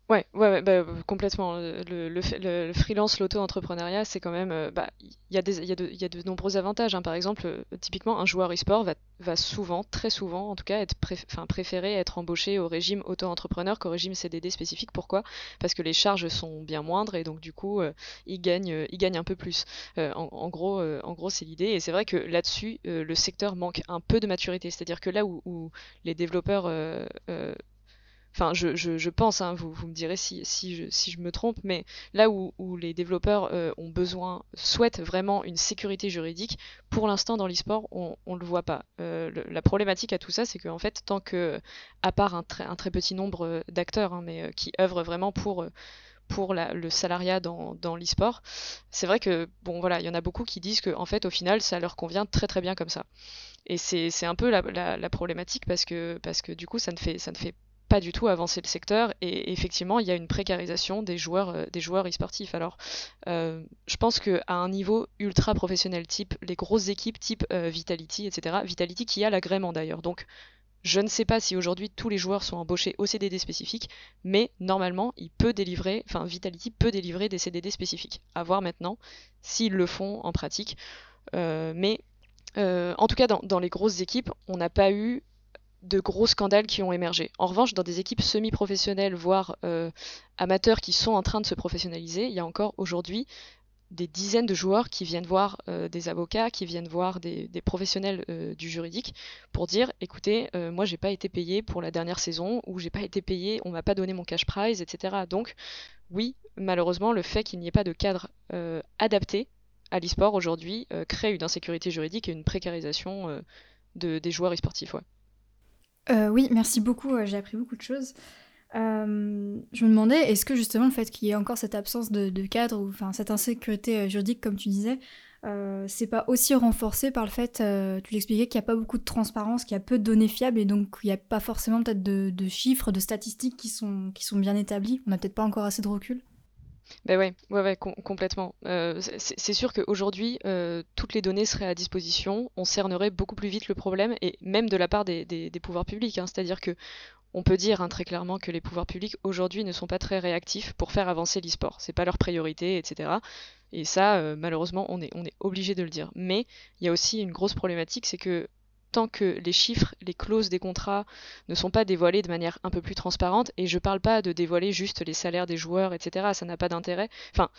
Ouais, ouais, bah, complètement. Le, le, freelance, l'auto-entrepreneuriat, c'est quand même. Euh, bah, il y, a des, y, a de, y a de nombreux avantages. hein. Par exemple, euh, typiquement, un joueur e-sport va, va souvent, très souvent en tout cas, être enfin, préférer être embauché au régime auto-entrepreneur qu'au régime CDD spécifique. Pourquoi? Parce que les charges sont bien moindres et donc, du coup, euh, il, gagne, il gagne un peu plus. en, gros, gros, c'est l'idée. Et c'est vrai que là-dessus, le secteur manque un peu de maturité. C'est-à-dire que là où, où les développeurs Enfin, je, pense, hein, vous, me direz si, je, me trompe, mais là où, les développeurs euh, ont besoin, souhaitent vraiment une sécurité juridique, pour l'instant dans l'e-sport, on ne le voit pas. Euh, la problématique à tout ça, c'est qu'en fait, tant que, à part un, très, petit nombre euh, d'acteurs, hein, mais qui œuvrent vraiment pour le salariat dans, l'e-sport. C'est vrai que bon voilà, il y en a beaucoup qui disent que en fait au final ça leur convient très très bien comme ça. Et c'est un peu la, la, la, problématique parce que parce que du coup ça ne fait ça ne fait pas du tout avancer le secteur et effectivement il y a une précarisation des joueurs euh, des joueurs e-sportifs alors euh, je pense que à un niveau ultra professionnel type les grosses équipes type euh, Vitality etc Vitality qui a l'agrément d'ailleurs donc je ne sais pas si aujourd'hui tous les joueurs sont embauchés au CDD spécifique, mais normalement, il peut délivrer, enfin Vitality peut délivrer des CDD spécifiques. À voir maintenant s'ils le font en pratique. mais en tout cas, dans, dans, les grosses équipes, on n'a pas eu de gros scandales qui ont émergé. En revanche, dans des équipes semi-professionnelles, voire euh, amateurs qui sont en train de se professionnaliser, il y a encore aujourd'hui des dizaines de joueurs qui viennent voir euh, des avocats, qui viennent voir des, professionnels euh, du juridique pour dire écoutez, moi j'ai pas été payé pour la dernière saison ou j'ai pas été payé, on m'a pas donné mon cash prize, etc. Donc oui, malheureusement, le fait qu'il n'y ait pas de cadre adapté à l'e-sport aujourd'hui crée une insécurité juridique et une précarisation de, des joueurs e-sportifs. Euh, oui, merci beaucoup, euh, j'ai appris beaucoup de choses. Euh, je me demandais, est-ce que justement le fait qu'il y ait encore cette absence de, cadre, ou enfin cette insécurité juridique, comme tu disais, c'est pas aussi renforcé par le fait, tu l'expliquais, qu'il n'y a pas beaucoup de transparence, qu'il y a peu de données fiables, et donc il n'y a pas forcément peut-être de, chiffres, de statistiques qui sont, qui sont bien établis? On n'a peut-être pas encore assez de recul? Ben ouais, ouais, ouais complètement. Euh, c'est sûr qu'aujourd'hui, euh, toutes les données seraient à disposition, on cernerait beaucoup plus vite le problème, et même de la part des, pouvoirs publics. Hein. C'est-à-dire que on peut dire hein, très clairement que les pouvoirs publics aujourd'hui ne sont pas très réactifs pour faire avancer l'e-sport. C'est pas leur priorité, etc. Et ça, euh, malheureusement, on est obligé de le dire. Mais il y a aussi une grosse problématique, c'est que tant que les chiffres, les clauses des contrats ne sont pas dévoilés de manière un peu plus transparente, et je ne parle pas de dévoiler juste les salaires des joueurs, etc., ça n'a pas d'intérêt. Enfin,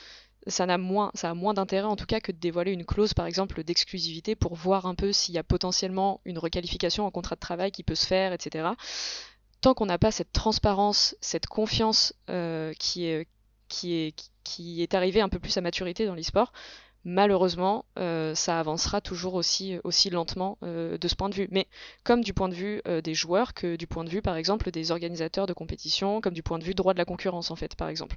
ça, a moins, d'intérêt en tout cas que de dévoiler une clause par exemple d'exclusivité pour voir un peu s'il y a potentiellement une requalification en contrat de travail qui peut se faire, etc. tant qu'on n'a pas cette transparence, cette confiance est, qui, est, qui est arrivée un peu plus à maturité dans l'e-sport, malheureusement, euh, ça avancera toujours aussi, lentement euh, de ce point de vue. Mais comme du point de vue euh, des joueurs, que du point de vue, par exemple, des organisateurs de compétition, comme du point de vue droit de la concurrence, en fait, par exemple.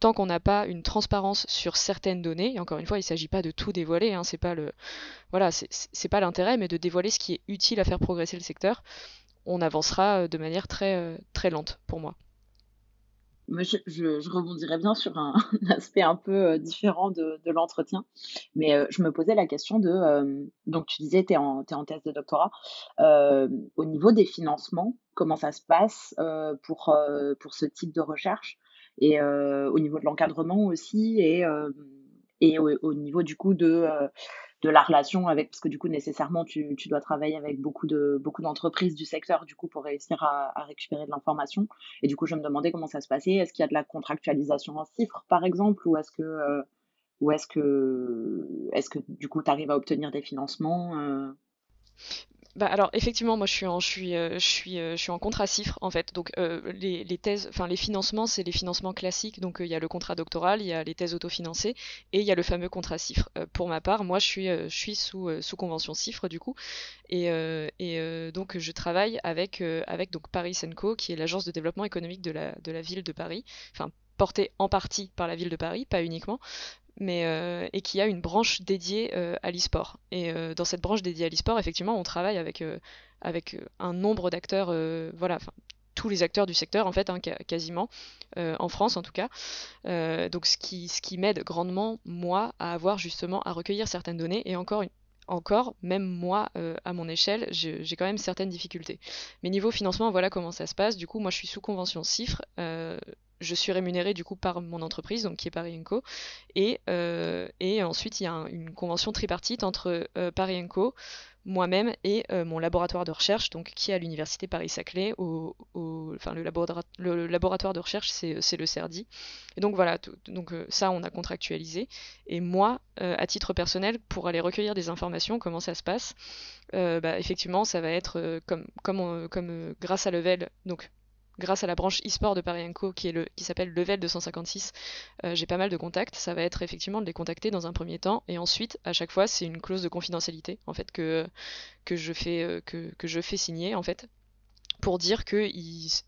Tant qu'on n'a pas une transparence sur certaines données, et encore une fois, il ne s'agit pas de tout dévoiler, hein, c'est pas c'est pas l'intérêt, mais de dévoiler ce qui est utile à faire progresser le secteur, on avancera de manière très, très lente, pour moi. Moi, je, je, rebondirais bien sur [LAUGHS] un, aspect un peu euh, différent de, de l'entretien, mais euh, je me posais la question de, euh, donc tu disais, tu es, en thèse de doctorat, au niveau des financements, comment ça se passe pour, pour ce type de recherche, et au niveau de l'encadrement aussi, et, et au, niveau du coup de de la relation avec, parce que du coup, nécessairement, tu, tu dois travailler avec beaucoup de beaucoup d'entreprises du secteur, du coup, pour réussir à, récupérer de l'information. Et du coup, je me demandais comment ça se passait. Est-ce qu'il y a de la contractualisation en chiffres, par exemple, ou est-ce que, euh, ou est-ce que, est-ce que du coup, tu arrives à obtenir des financements euh? Bah alors effectivement moi je suis en je suis euh, je suis euh, je suis en contrat cifre en fait. Donc euh, les, thèses enfin les financements c'est les financements classiques. Donc il y a le contrat doctoral il y a les thèses autofinancées et il y a le fameux contrat cifre pour ma part moi je suis je suis sous sous convention cifre du coup. Et, et donc je travaille avec avec donc Paris Senco qui est l'agence de développement économique de la de la ville de Paris. Enfin portée en partie par la ville de Paris, pas uniquement, mais, euh, et qui a une branche dédiée euh, à l'e-sport. Et euh, dans cette branche dédiée à l'e-sport, effectivement, on travaille avec, avec un nombre d'acteurs, voilà, tous les acteurs du secteur en fait, hein, quasiment, en France en tout cas. donc ce qui, ce qui m'aide grandement, moi, à avoir justement à recueillir certaines données et encore encore, même moi, à mon échelle, j'ai quand même certaines difficultés. Mais niveau financement, voilà comment ça se passe. Du coup, moi, je suis sous convention CIFRE je suis rémunérée du coup par mon entreprise, donc qui est Paris Co. Et, euh, et ensuite, il y a une convention tripartite entre euh, Paris Co, moi-même et euh, mon laboratoire de recherche, donc qui est à l'université Paris-Saclay. Enfin, le, laboratoire de recherche, c'est le CERDI. Et donc voilà, ça, on a contractualisé. Et moi, à titre personnel, pour aller recueillir des informations, comment ça se passe bah, Effectivement, ça va être comme, comme grâce à Level, donc grâce à la branche e-sport de Paris Co qui, le, qui s'appelle Level 256, euh, j'ai pas mal de contacts. Ça va être effectivement de les contacter dans un premier temps et ensuite, à chaque fois, c'est une clause de confidentialité en fait que, que, je, fais, euh, que, que je fais signer en fait pour dire qu'il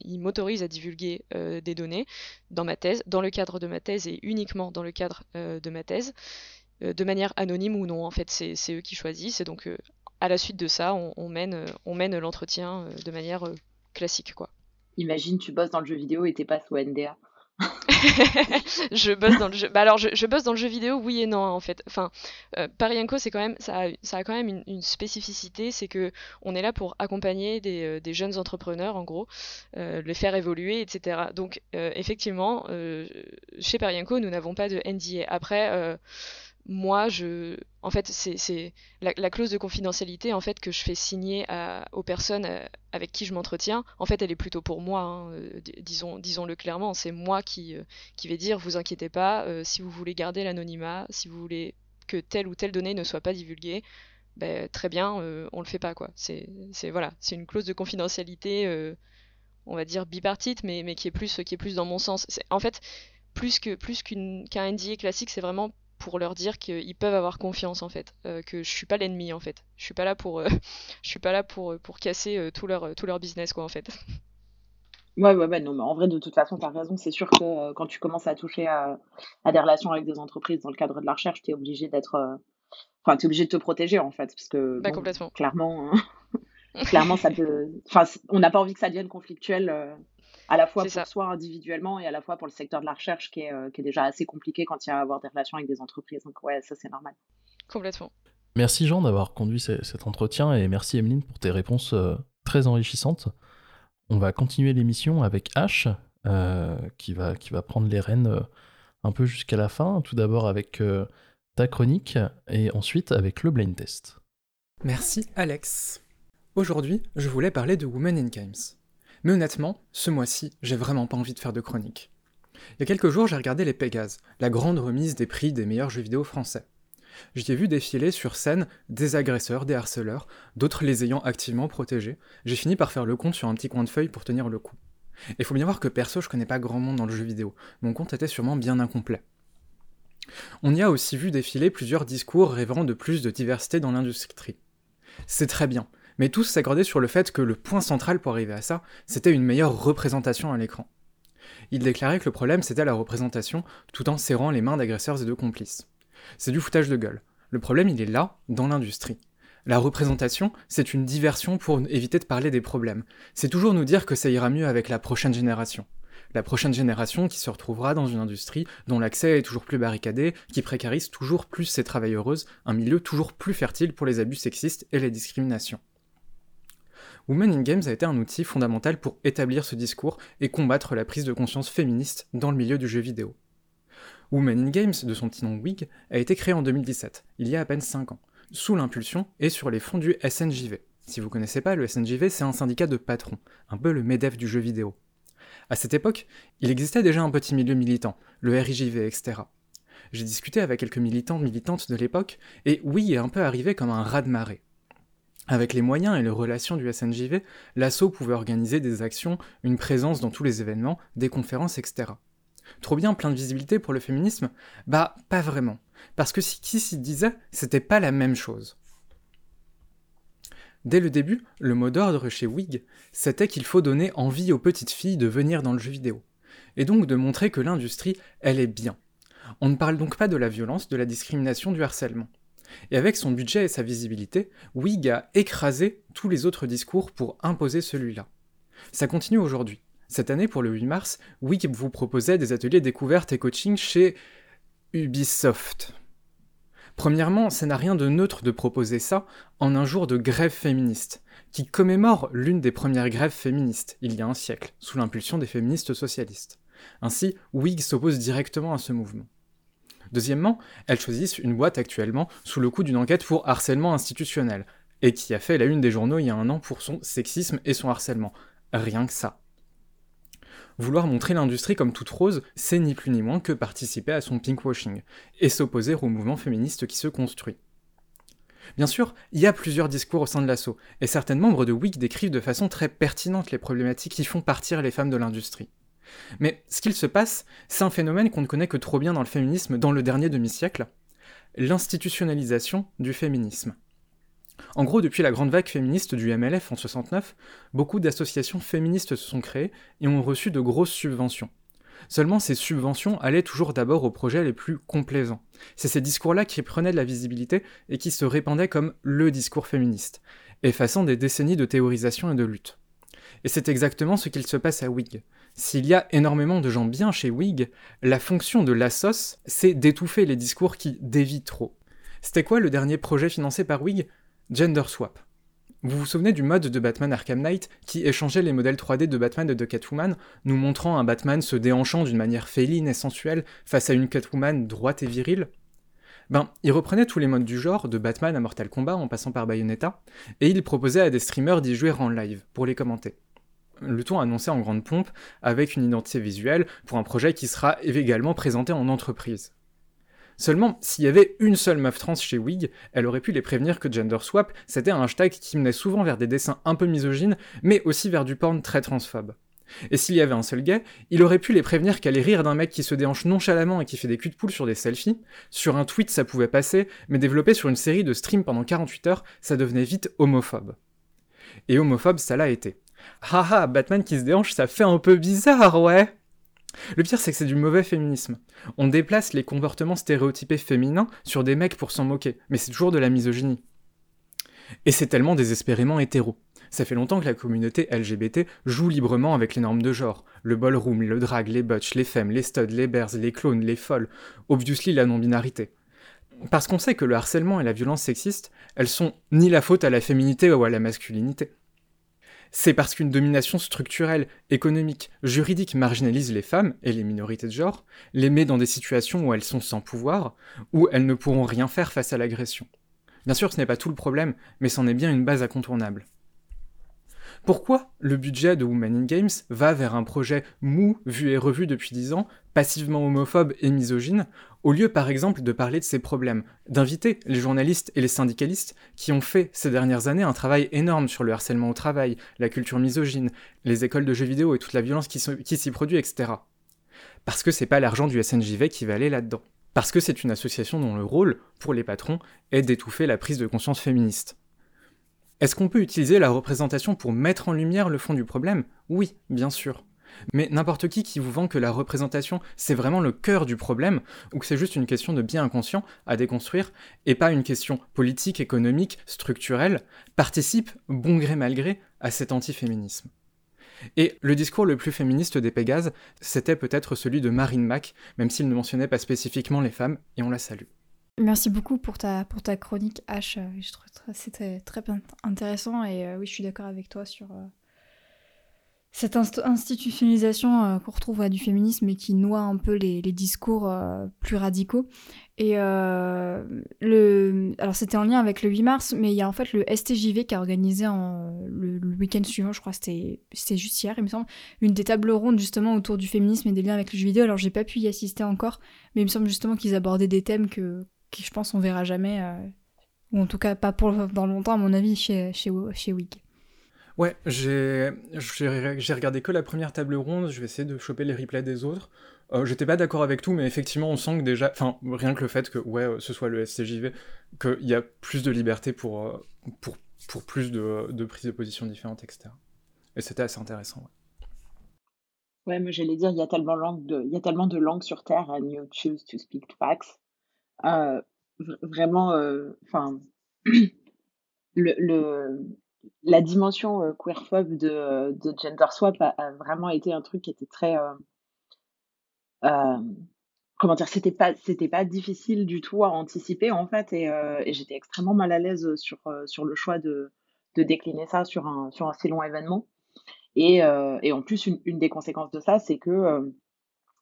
il, m'autorise à divulguer euh, des données dans ma thèse, dans le cadre de ma thèse et uniquement dans le cadre de ma thèse, de manière anonyme ou non. En fait, c'est, eux qui choisissent et donc à la suite de ça, on, on mène, on mène l'entretien de manière classique quoi. Imagine, tu bosses dans le jeu vidéo et t'es pas sous NDA. [LAUGHS] je bosse dans le jeu. Bah alors, je, bosse dans le jeu vidéo, oui et non, en fait. Enfin, euh, c'est quand même, ça a, ça a quand même une, spécificité, c'est que on est là pour accompagner des, euh, des jeunes entrepreneurs, en gros, euh, les faire évoluer, etc. Donc, effectivement, chez Parienco, nous n'avons pas de NDA. Après moi, je, en fait, c'est la, clause de confidentialité en fait que je fais signer aux personnes euh, avec qui je m'entretiens. En fait, elle est plutôt pour moi. Hein, euh, disons, disons-le clairement. C'est moi qui, euh, qui vais dire, vous inquiétez pas, si vous voulez garder l'anonymat, si vous voulez que telle ou telle donnée ne soit pas divulguée, ben, très bien, on le fait pas quoi. C'est, voilà, c'est une clause de confidentialité, on va dire bipartite, mais, mais qui est plus, qui est plus dans mon sens. En fait, plus que plus qu'un NDA classique, c'est vraiment pour leur dire qu'ils peuvent avoir confiance en fait, euh, que je suis pas l'ennemi en fait. Je suis pas là pour, euh, [LAUGHS] je suis pas là pour, euh, pour casser tout leur, tout leur business quoi en fait. [LAUGHS] Ouais, ouais, ouais, non, mais en vrai, de toute façon, tu as raison. C'est sûr que quand tu commences à toucher à, à, des relations avec des entreprises dans le cadre de la recherche, tu es obligé d'être. Enfin, tu es obligé de te protéger, en fait. Parce que, bah, complètement. clairement, [LAUGHS] clairement, ça peut. Enfin, on n'a pas envie que ça devienne conflictuel à la fois pour soi individuellement et à la fois pour le secteur de la recherche qui est, euh, qui est déjà assez compliqué quand il y a à avoir des relations avec des entreprises. Donc ouais, ça c'est normal. Complètement. Merci Jean d'avoir conduit cet entretien et merci Emeline pour tes réponses euh, très enrichissantes. On va continuer l'émission avec H euh, qui, va, qui va prendre les rênes un peu jusqu'à la fin. Tout d'abord avec ta chronique et ensuite avec le blind test. Merci Alex. Aujourd'hui, je voulais parler de Women in Games. Mais honnêtement, ce mois-ci, j'ai vraiment pas envie de faire de chronique. Il y a quelques jours, j'ai regardé les Pégases, la grande remise des prix des meilleurs jeux vidéo français. J'y ai vu défiler sur scène des agresseurs, des harceleurs, d'autres les ayant activement protégés. J'ai fini par faire le compte sur un petit coin de feuille pour tenir le coup. Et faut bien voir que perso, je connais pas grand monde dans le jeu vidéo. Mon compte était sûrement bien incomplet. On y a aussi vu défiler plusieurs discours rêvant de plus de diversité dans l'industrie. C'est très bien, mais tous s'accordaient sur le fait que le point central pour arriver à ça, c'était une meilleure représentation à l'écran. Ils déclaraient que le problème c'était la représentation, tout en serrant les mains d'agresseurs et de complices. C'est du foutage de gueule. Le problème il est là, dans l'industrie. La représentation, c'est une diversion pour éviter de parler des problèmes. C'est toujours nous dire que ça ira mieux avec la prochaine génération la prochaine génération qui se retrouvera dans une industrie dont l'accès est toujours plus barricadé, qui précarise toujours plus ses travailleuses, un milieu toujours plus fertile pour les abus sexistes et les discriminations. Women in Games a été un outil fondamental pour établir ce discours et combattre la prise de conscience féministe dans le milieu du jeu vidéo. Women in Games, de son petit nom WIG, a été créé en 2017, il y a à peine 5 ans, sous l'impulsion et sur les fonds du SNJV. Si vous connaissez pas, le SNJV, c'est un syndicat de patrons, un peu le MEDEF du jeu vidéo. À cette époque, il existait déjà un petit milieu militant, le RIJV, etc. J'ai discuté avec quelques militants militantes de l'époque, et oui est un peu arrivé comme un raz-de-marée. Avec les moyens et les relations du SNJV, l'assaut pouvait organiser des actions, une présence dans tous les événements, des conférences, etc. Trop bien plein de visibilité pour le féminisme? Bah, pas vraiment. Parce que si qui s'y disait, c'était pas la même chose. Dès le début, le mot d'ordre chez Wig, c'était qu'il faut donner envie aux petites filles de venir dans le jeu vidéo, et donc de montrer que l'industrie, elle est bien. On ne parle donc pas de la violence, de la discrimination, du harcèlement. Et avec son budget et sa visibilité, Wig a écrasé tous les autres discours pour imposer celui-là. Ça continue aujourd'hui. Cette année, pour le 8 mars, Wig vous proposait des ateliers découvertes et coaching chez Ubisoft. Premièrement, ça n'a rien de neutre de proposer ça en un jour de grève féministe, qui commémore l'une des premières grèves féministes, il y a un siècle, sous l'impulsion des féministes socialistes. Ainsi, Whig s'oppose directement à ce mouvement. Deuxièmement, elles choisissent une boîte actuellement sous le coup d'une enquête pour harcèlement institutionnel, et qui a fait la une des journaux il y a un an pour son sexisme et son harcèlement. Rien que ça. Vouloir montrer l'industrie comme toute rose, c'est ni plus ni moins que participer à son pinkwashing, et s'opposer au mouvement féministe qui se construit. Bien sûr, il y a plusieurs discours au sein de l'assaut, et certains membres de WIC décrivent de façon très pertinente les problématiques qui font partir les femmes de l'industrie. Mais ce qu'il se passe, c'est un phénomène qu'on ne connaît que trop bien dans le féminisme dans le dernier demi-siècle, l'institutionnalisation du féminisme. En gros, depuis la grande vague féministe du MLF en 69, beaucoup d'associations féministes se sont créées et ont reçu de grosses subventions. Seulement, ces subventions allaient toujours d'abord aux projets les plus complaisants. C'est ces discours-là qui prenaient de la visibilité et qui se répandaient comme le discours féministe, effaçant des décennies de théorisation et de lutte. Et c'est exactement ce qu'il se passe à Whig. S'il y a énormément de gens bien chez Whig, la fonction de l'assos, c'est d'étouffer les discours qui dévient trop. C'était quoi le dernier projet financé par Whig? Gender Swap. Vous vous souvenez du mode de Batman Arkham Knight qui échangeait les modèles 3D de Batman et de Catwoman, nous montrant un Batman se déhanchant d'une manière féline et sensuelle face à une Catwoman droite et virile? Ben, il reprenait tous les modes du genre, de Batman à Mortal Kombat en passant par Bayonetta, et il proposait à des streamers d'y jouer en live, pour les commenter. Le tout annoncé en grande pompe, avec une identité visuelle, pour un projet qui sera également présenté en entreprise. Seulement, s'il y avait une seule meuf trans chez Wig, elle aurait pu les prévenir que gender swap, c'était un hashtag qui menait souvent vers des dessins un peu misogynes, mais aussi vers du porn très transphobe. Et s'il y avait un seul gay, il aurait pu les prévenir qu'aller rire d'un mec qui se déhanche nonchalamment et qui fait des culs de poule sur des selfies, sur un tweet ça pouvait passer, mais développé sur une série de streams pendant 48 heures, ça devenait vite homophobe. Et homophobe, ça l'a été. Haha, Batman qui se déhanche, ça fait un peu bizarre, ouais le pire, c'est que c'est du mauvais féminisme. On déplace les comportements stéréotypés féminins sur des mecs pour s'en moquer, mais c'est toujours de la misogynie. Et c'est tellement désespérément hétéro. Ça fait longtemps que la communauté LGBT joue librement avec les normes de genre. Le ballroom, le drag, les butch, les femmes, les studs, les bears, les clones, les folles, obviously la non-binarité. Parce qu'on sait que le harcèlement et la violence sexiste, elles sont ni la faute à la féminité ou à la masculinité. C'est parce qu'une domination structurelle, économique, juridique marginalise les femmes et les minorités de genre, les met dans des situations où elles sont sans pouvoir, où elles ne pourront rien faire face à l'agression. Bien sûr, ce n'est pas tout le problème, mais c'en est bien une base incontournable. Pourquoi le budget de Women in Games va vers un projet mou, vu et revu depuis 10 ans, passivement homophobe et misogyne, au lieu par exemple de parler de ces problèmes, d'inviter les journalistes et les syndicalistes qui ont fait ces dernières années un travail énorme sur le harcèlement au travail, la culture misogyne, les écoles de jeux vidéo et toute la violence qui, s'y produit, etc. Parce que c'est pas l'argent du SNJV qui va aller là-dedans. Parce que c'est une association dont le rôle, pour les patrons, est d'étouffer la prise de conscience féministe. Est-ce qu'on peut utiliser la représentation pour mettre en lumière le fond du problème? Oui, bien sûr. Mais n'importe qui qui vous vend que la représentation, c'est vraiment le cœur du problème, ou que c'est juste une question de bien inconscient à déconstruire, et pas une question politique, économique, structurelle, participe, bon gré mal gré, à cet antiféminisme. Et le discours le plus féministe des Pégases, c'était peut-être celui de Marine Mack, même s'il ne mentionnait pas spécifiquement les femmes, et on la salue. Merci beaucoup pour ta, pour ta chronique H. Euh, je trouve c'est très, intéressant et euh, oui, je suis d'accord avec toi sur euh, cette institutionnalisation qu'on retrouve du féminisme et qui noie un peu les, discours plus radicaux. Et le, alors c'était en lien avec le 8 mars, mais il y a en fait le STJV qui a organisé en, le, le week-end suivant, je crois c'était juste hier, il me semble, une des tables rondes justement autour du féminisme et des liens avec le jeu vidéo. Alors j'ai pas pu y assister encore, mais il me semble justement qu'ils abordaient des thèmes que qui je pense on verra jamais, euh, ou en tout cas pas pour dans longtemps à mon avis chez, chez, chez Wig. Ouais, j'ai regardé que la première table ronde, je vais essayer de choper les replays des autres. Euh, J'étais pas d'accord avec tout, mais effectivement, on sent que déjà, enfin, rien que le fait que, ouais, ce soit le SCJV, qu'il y a plus de liberté pour, euh, pour, pour plus de, de prises de position différentes, etc. Et c'était assez intéressant, ouais. Ouais, mais j'allais dire, il y a tellement, de, il y a tellement de langues sur Terre, and you choose to speak facts. Euh, vraiment, euh, enfin, [CLEARS THROAT] le, le, la dimension euh, queerphobe de, de Gender Swap a, vraiment été un truc qui était très. comment dire, c'était pas, c'était pas difficile du tout à anticiper en fait, et, j'étais extrêmement mal à l'aise sur, sur le choix de, de décliner ça sur un, sur un si long événement. Et, et en plus, une, des conséquences de ça, c'est que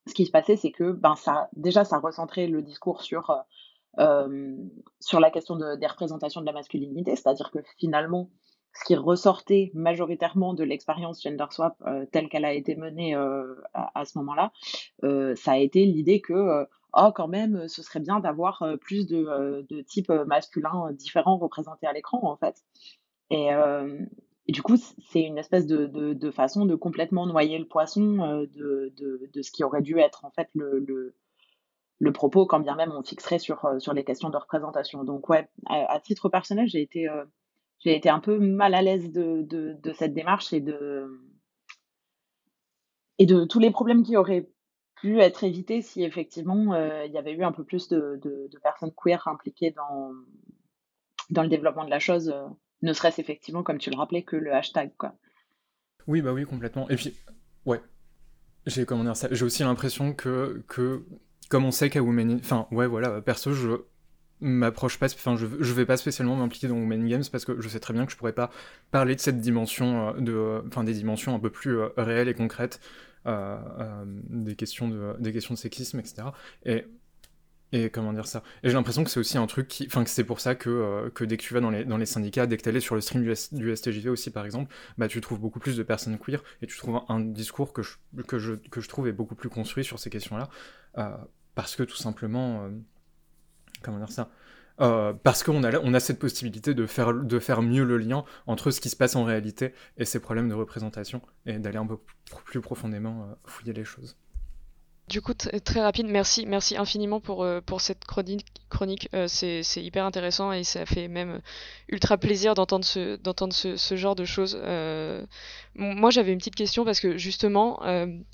ce qui se passait, c'est que ben, ça, déjà, ça recentrait le discours sur, euh, euh, sur la question de, des représentations de la masculinité, c'est-à-dire que finalement, ce qui ressortait majoritairement de l'expérience gender swap euh, telle qu'elle a été menée à, ce moment-là, ça a été l'idée que oh, quand même, ce serait bien d'avoir plus de, de types masculins différents représentés à l'écran, en fait. Et, et du coup, c'est une espèce de, de, de, façon de complètement noyer le poisson euh, de, de, ce qui aurait dû être en fait le, le, le, propos, quand bien même on fixerait sur, euh, sur les questions de représentation. Donc ouais, à, titre personnel, j'ai été, euh, été un peu mal à l'aise de, cette démarche et de, et de tous les problèmes qui auraient pu être évités si effectivement il y avait eu un peu plus de, personnes queer impliquées dans, dans le développement de la chose ne serait-ce effectivement, comme tu le rappelais, que le hashtag, quoi. Oui, bah oui, complètement. Et puis, ouais, j'ai comment dire ça, j'ai aussi l'impression que, que, comme on sait qu'à Women, enfin, ouais, voilà, perso, je m'approche pas, enfin, je, je vais pas spécialement m'impliquer dans Women Games parce que je sais très bien que je pourrais pas parler de cette dimension, euh, de, enfin, des dimensions un peu plus euh, réelles et concrètes, euh, des questions de, des questions de sexisme, etc. Et et comment dire ça? Et j'ai l'impression que c'est aussi un truc qui. Enfin, que c'est pour ça que, euh, que dès que tu vas dans les, dans les syndicats, dès que tu allais sur le stream du, du, STJV aussi, par exemple, bah, tu trouves beaucoup plus de personnes queer et tu trouves un, discours que je, que, je, que je trouve est beaucoup plus construit sur ces questions-là. Euh, parce que tout simplement. Euh, comment dire ça? Parce qu'on a, on a cette possibilité de faire, de faire mieux le lien entre ce qui se passe en réalité et ces problèmes de représentation et d'aller un peu plus profondément fouiller les choses. Du coup, très rapide, merci, merci infiniment pour, euh, pour cette chronique. chronique. Euh, c'est hyper intéressant et ça fait même ultra plaisir d'entendre ce, ce, genre de choses. Euh, moi, j'avais une petite question parce que justement,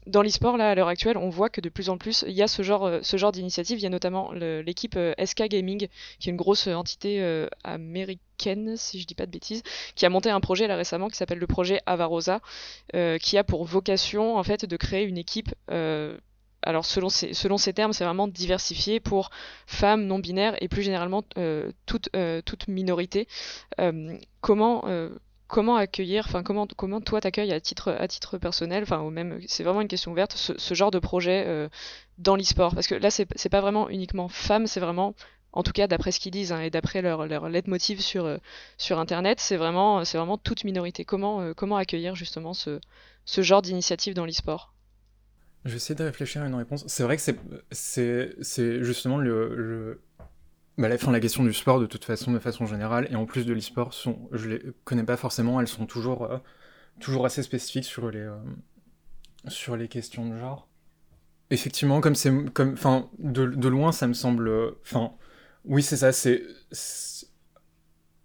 dans l'e-sport, là, à l'heure actuelle, on voit que de plus en plus, il y a ce genre, ce genre d'initiative. Il y a notamment l'équipe SK Gaming, qui est une grosse entité américaine, si je dis pas de bêtises, qui a monté un projet là récemment qui s'appelle le projet Avarosa, qui a pour vocation en fait de créer une équipe alors selon ces, termes, c'est vraiment diversifié pour femmes non binaires et plus généralement euh, toute, euh, minorité. Euh, comment accueillir, enfin comment toi t'accueilles à titre personnel, enfin ou même c'est vraiment une question ouverte ce, genre de projet dans l'e-sport? Parce que là c'est pas vraiment uniquement femmes, c'est vraiment en tout cas d'après ce qu'ils disent hein, et d'après leur, leur leitmotiv sur, Internet, c'est vraiment, toute minorité. Comment, comment accueillir justement ce, ce genre d'initiative dans l'e-sport? Je vais essayer de réfléchir à une réponse. C'est vrai que c'est, justement le. Bah, la, fin, la question du sport de toute façon, de façon générale, et en plus de l'e-sport, sont, je les connais pas forcément, elles sont toujours, euh, toujours assez spécifiques sur les, euh, sur les questions de genre. Effectivement, comme c'est, comme, de, de loin, ça me semble, enfin, oui, c'est ça, c'est.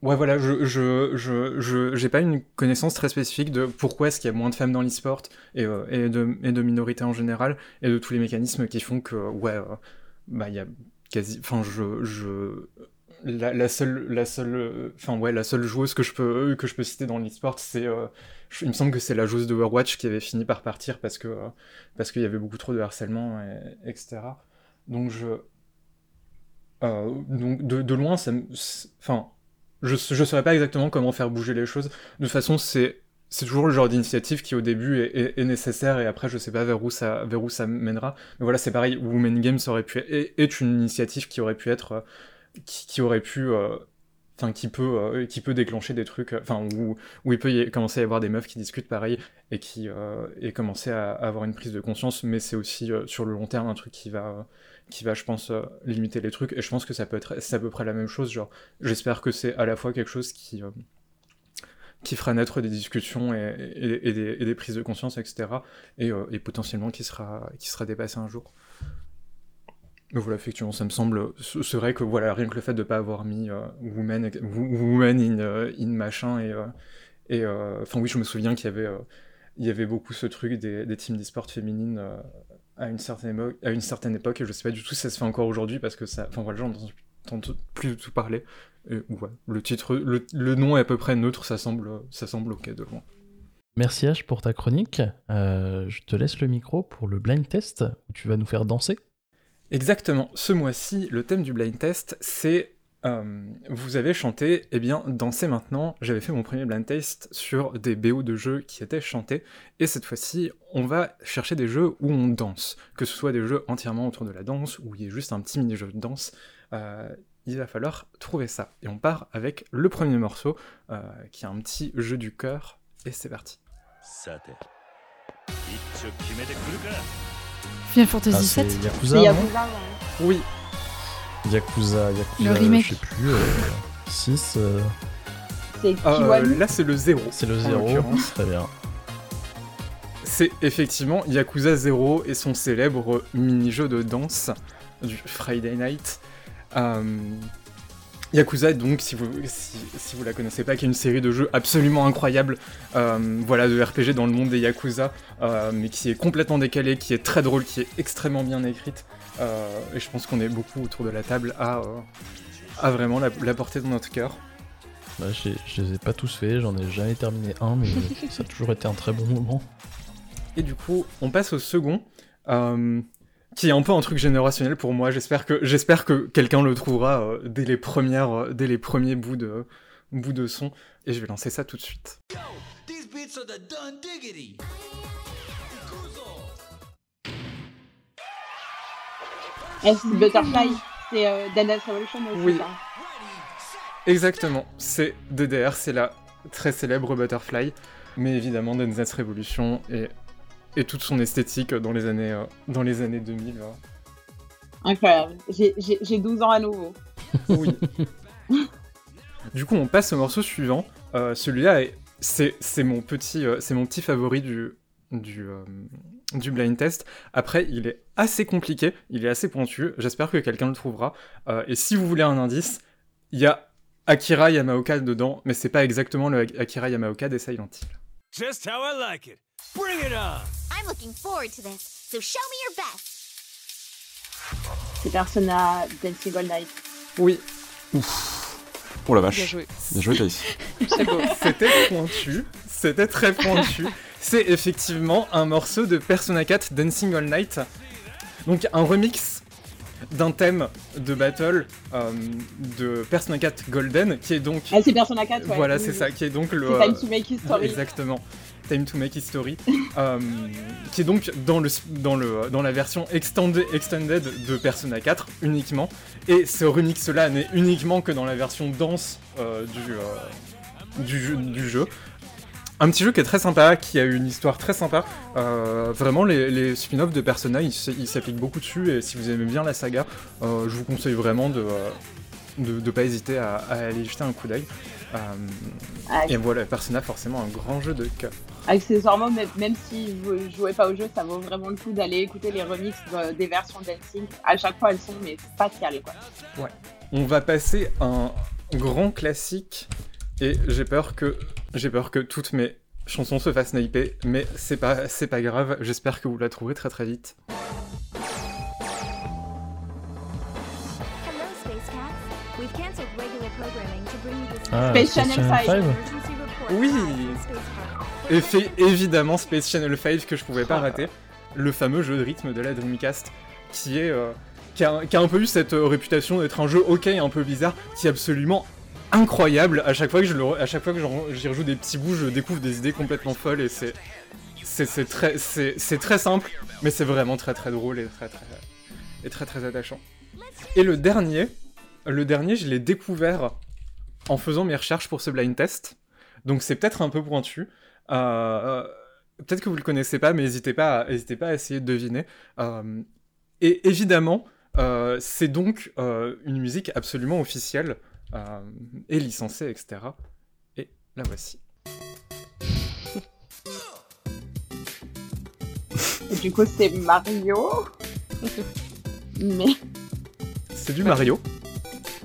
Ouais, voilà, je, je, je, je, pas une connaissance très spécifique de pourquoi est-ce qu'il y a moins de femmes dans l'e-sport et, euh, et, de, et de minorités en général et de tous les mécanismes qui font que, ouais, euh, bah, il y a quasi. Enfin, je. je la, seule, la seule, enfin ouais, la seule joueuse que je peux que je peux citer dans l'e-sport, c'est, euh, il me semble que c'est la joueuse de Overwatch qui avait fini par partir parce que parce qu'il y avait beaucoup trop de harcèlement, et, etc. Donc je, donc de, de, loin, ça enfin, je je saurais pas exactement comment faire bouger les choses. De toute façon, c'est toujours le genre d'initiative qui au début est, nécessaire et après je sais pas vers où ça mènera. Mais voilà, c'est pareil. Women Games aurait pu est, une initiative qui aurait pu être euh, qui, aurait pu euh, enfin qui peut euh, qui peut déclencher des trucs enfin où, il peut commencer à y avoir des meufs qui discutent pareil et qui euh, et commencer à, avoir une prise de conscience mais c'est aussi sur le long terme un truc qui va qui va je pense limiter les trucs et je pense que ça peut être c'est à peu près la même chose genre j'espère que c'est à la fois quelque chose qui qui fera naître des discussions et, des, des, prises de conscience etc et, et potentiellement qui sera qui sera dépassé un jour mais voilà, effectivement, ça me semble. C'est vrai que voilà, rien que le fait de ne pas avoir mis euh, woman, woman in, euh, in, machin et. Euh, et enfin, oui, je me souviens qu'il y avait, il y avait beaucoup ce truc des, des teams d'e-sport féminines à, une certaine à une certaine époque, et je sais pas du tout si ça se fait encore aujourd'hui parce que ça. Enfin voilà, j'en entends plus du tout parler. Et, ouais, le titre, le, le, nom est à peu près neutre, ça semble, ça semble ok de loin. Merci H pour ta chronique. je te laisse le micro pour le blind test où tu vas nous faire danser. Exactement. Ce mois-ci, le thème du blind test, c'est euh, vous avez chanté, eh bien, dansez maintenant. J'avais fait mon premier blind test sur des BO de jeux qui étaient chantés, et cette fois-ci, on va chercher des jeux où on danse, que ce soit des jeux entièrement autour de la danse, ou il y ait juste un petit mini-jeu de danse. Euh, il va falloir trouver ça. Et on part avec le premier morceau, euh, qui est un petit jeu du cœur, et c'est parti. Final Fantasy ah, VII Yakuza, Yakuza Oui. Yakuza, Yakuza, le remake. je sais plus, euh, 6. Euh... C'est euh, Là, c'est le 0. C'est le 0, très bien. C'est effectivement Yakuza 0 et son célèbre mini-jeu de danse du Friday Night. Euh, Yakuza, donc, si vous, si, si, vous la connaissez pas, qui est une série de jeux absolument incroyable, euh, voilà, de RPG dans le monde des Yakuza, euh, mais qui est complètement décalée, qui est très drôle, qui est extrêmement bien écrite, euh, et je pense qu'on est beaucoup autour de la table à, à vraiment la, la, porter dans notre cœur. Bah, je les ai pas tous faits, j'en ai jamais terminé un, mais [LAUGHS] ça a toujours été un très bon moment. Et du coup, on passe au second qui est un peu un truc générationnel pour moi. J'espère que j'espère que quelqu'un le trouvera euh, dès les premières, euh, dès les premiers bouts de bouts de son. Et je vais lancer ça tout de suite. Est-ce Butterfly C'est euh, Dance Revolution aussi, Oui. ça. Exactement. C'est DDR, c'est la très célèbre Butterfly. Mais évidemment, Dance Revolution est et toute son esthétique dans les années, euh, dans les années 2000. Hein. Incroyable. J'ai 12 ans à nouveau. Oui. du coup, on passe au morceau suivant. Euh, Celui-là, c'est mon, petit, euh, mon petit favori du, du, euh, du blind test. Après, il est assez compliqué, il est assez pointu. J'espère que quelqu'un le trouvera. Euh, et si vous voulez un indice, il y a Akira Yamaoka dedans, mais c'est pas exactement le Akira Yamaoka des Silent Hill. Just how I like it. Bring it on! I'm looking forward to this, so show me your best. C'est Persona Dancing All Night. Oui. Ouf. Oh la vache. Bien joué. Bien joué, Thaïs. [LAUGHS] C'était pointu. C'était très pointu. C'est effectivement un morceau de Persona 4 Dancing All Night. Donc un remix d'un thème de battle euh, de Persona 4 Golden, qui est donc. Ah, c'est Persona 4, ouais. Voilà, Oui, c'est oui. ça, qui est donc le. C'est Time to Make History. Exactement. Time to Make History, euh, qui est donc dans, le, dans, le, dans la version extended, extended de Persona 4 uniquement, et ce remix-là n'est uniquement que dans la version danse euh, du, euh, du, jeu. Un petit jeu qui est très sympa, qui a une histoire très sympa. Vraiment, les, spin-offs de Persona, ils s'appliquent beaucoup dessus, et si vous aimez bien la saga, je vous conseille vraiment de de, pas hésiter à, à aller jeter un coup d'œil. Euh, Ah, et voilà, Persona, forcément, un grand jeu de cœur. Accessoirement, même, même si vous jouez pas au jeu, ça vaut vraiment le coup d'aller écouter les remixes de- des versions Dancing. À chaque fois, elles sont mais spatiales, quoi. Ouais. On va passer à un grand classique et j'ai peur que j'ai peur que toutes mes chansons se fassent sniper, mais c'est pas c'est pas grave. J'espère que vous la trouverez très très vite. Ah, Space Space Channel Channel 5. 5. emergency report Oui. Et fait évidemment Space Channel 5 que je pouvais pas rater, le fameux jeu de rythme de la Dreamcast qui est euh, qui, a, qui a un peu eu cette euh, réputation d'être un jeu ok un peu bizarre, qui est absolument incroyable. À chaque fois que je le, re- à chaque fois que j'en- j'y rejoue des petits bouts, je découvre des idées complètement folles et c'est c'est c'est très c'est c'est très simple, mais c'est vraiment très très drôle et très très et très très attachant. Et le dernier, le dernier, je l'ai découvert en faisant mes recherches pour ce blind test. Donc c'est peut-être un peu pointu. Euh, euh, peut-être que vous le connaissez pas, mais n'hésitez pas, à- n'hésitez pas à essayer de deviner. Euh, et évidemment, euh, c'est donc euh, une musique absolument officielle euh, et licenciée, etc. Et la voici. Et du coup, c'est Mario. [LAUGHS] mais C'est du Mario,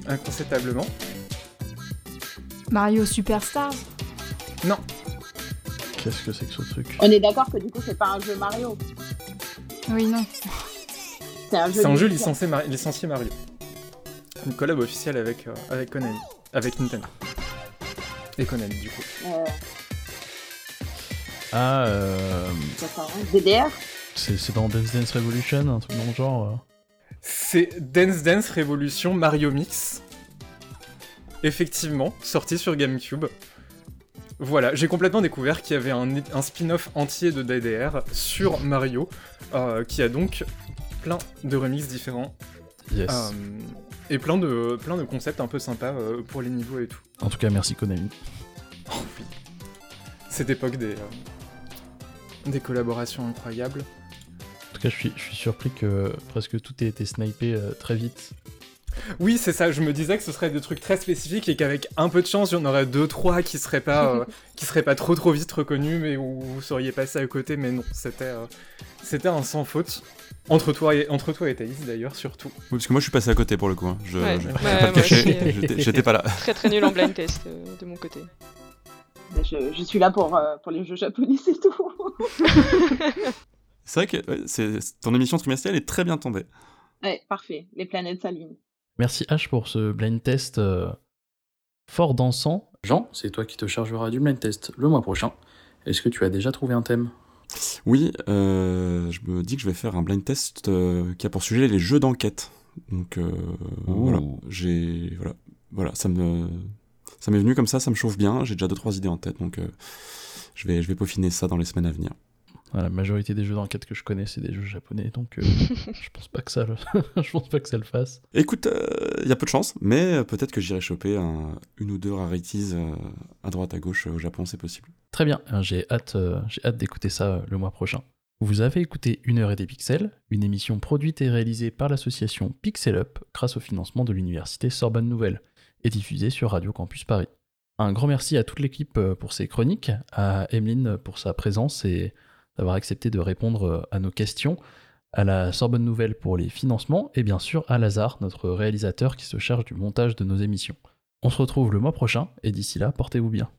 incontestablement. Mario Superstars Non, Qu'est-ce que c'est que ce truc? On est d'accord que du coup, c'est pas un jeu Mario. Oui, non. C'est un jeu. c'est un jeu licencié. licencié, Mar- licencié Mario. Une collab officielle avec, euh, avec Konami, avec Nintendo. Et Konami, du coup. Euh, Ah, euh. DDR c'est c'est dans Dance Dance Revolution, un truc dans le genre. euh. C'est Dance Dance Revolution Mario Mix. Effectivement, sorti sur GameCube. Voilà, j'ai complètement découvert qu'il y avait un, un spin-off entier de DDR sur Mario, euh, qui a donc plein de remixes différents. Yes. euh, et plein de, plein de concepts un peu sympas euh, pour les niveaux et tout. En tout cas, merci Konami. Oh oui. Cette époque des, des collaborations incroyables. En tout cas, je suis, je suis surpris que presque tout ait été snipé très vite. Oui, c'est ça. Je me disais que ce serait des trucs très spécifiques et qu'avec un peu de chance, il y en aurait deux, trois qui seraient pas, euh, [LAUGHS] qui seraient pas trop trop vite reconnus, mais où vous seriez passé à côté. Mais non, c'était, euh, c'était un sans faute. Entre toi et entre toi et Thaïs d'ailleurs, surtout. Oui, parce que moi je suis passé à côté pour le coup. hein. Je, Ouais, je ouais, pas le cacher. J'étais- J'étais pas là. [LAUGHS] Très très nul en blind test euh, de mon côté. je, je suis là pour, euh, pour les jeux japonais, c'est tout. [LAUGHS] C'est vrai que ouais, c'est- ton émission trimestrielle est très bien tombée. ouais, parfait. Les planètes s'alignent. Merci H pour ce blind test euh, fort dansant. Jean, c'est toi qui te chargeras du blind test le mois prochain. Est-ce que tu as déjà trouvé un thème? Oui, euh, je me dis que je vais faire un blind test euh, qui a pour sujet les jeux d'enquête. Donc euh, voilà, j'ai voilà, voilà, ça me ça m'est venu comme ça, ça me chauffe bien. J'ai déjà deux trois idées en tête, donc euh, je vais je vais peaufiner ça dans les semaines à venir. Voilà, La majorité des jeux d'enquête que je connais, c'est des jeux japonais, donc euh, [LAUGHS] je pense pas que ça le... [LAUGHS] je pense pas que ça le fasse. Écoute, il y a peu de chance, mais euh, peut-être que j'irai choper un- une ou deux rarities euh, à droite à gauche euh, au Japon, c'est possible. Très bien, hein, j'ai hâte, euh, j'ai hâte d'écouter ça euh, le mois prochain. Vous avez écouté Une heure et des pixels, une émission produite et réalisée par l'association Pixel Up grâce au financement de l'université Sorbonne Nouvelle et diffusée sur Radio Campus Paris. Un grand merci à toute l'équipe euh, pour ses chroniques, à Emeline pour sa présence et d'avoir accepté de répondre euh, à nos questions, à la Sorbonne Nouvelle pour les financements et bien sûr à Lazare, notre réalisateur qui se charge du montage de nos émissions. On se retrouve le mois prochain et d'ici là, portez-vous bien.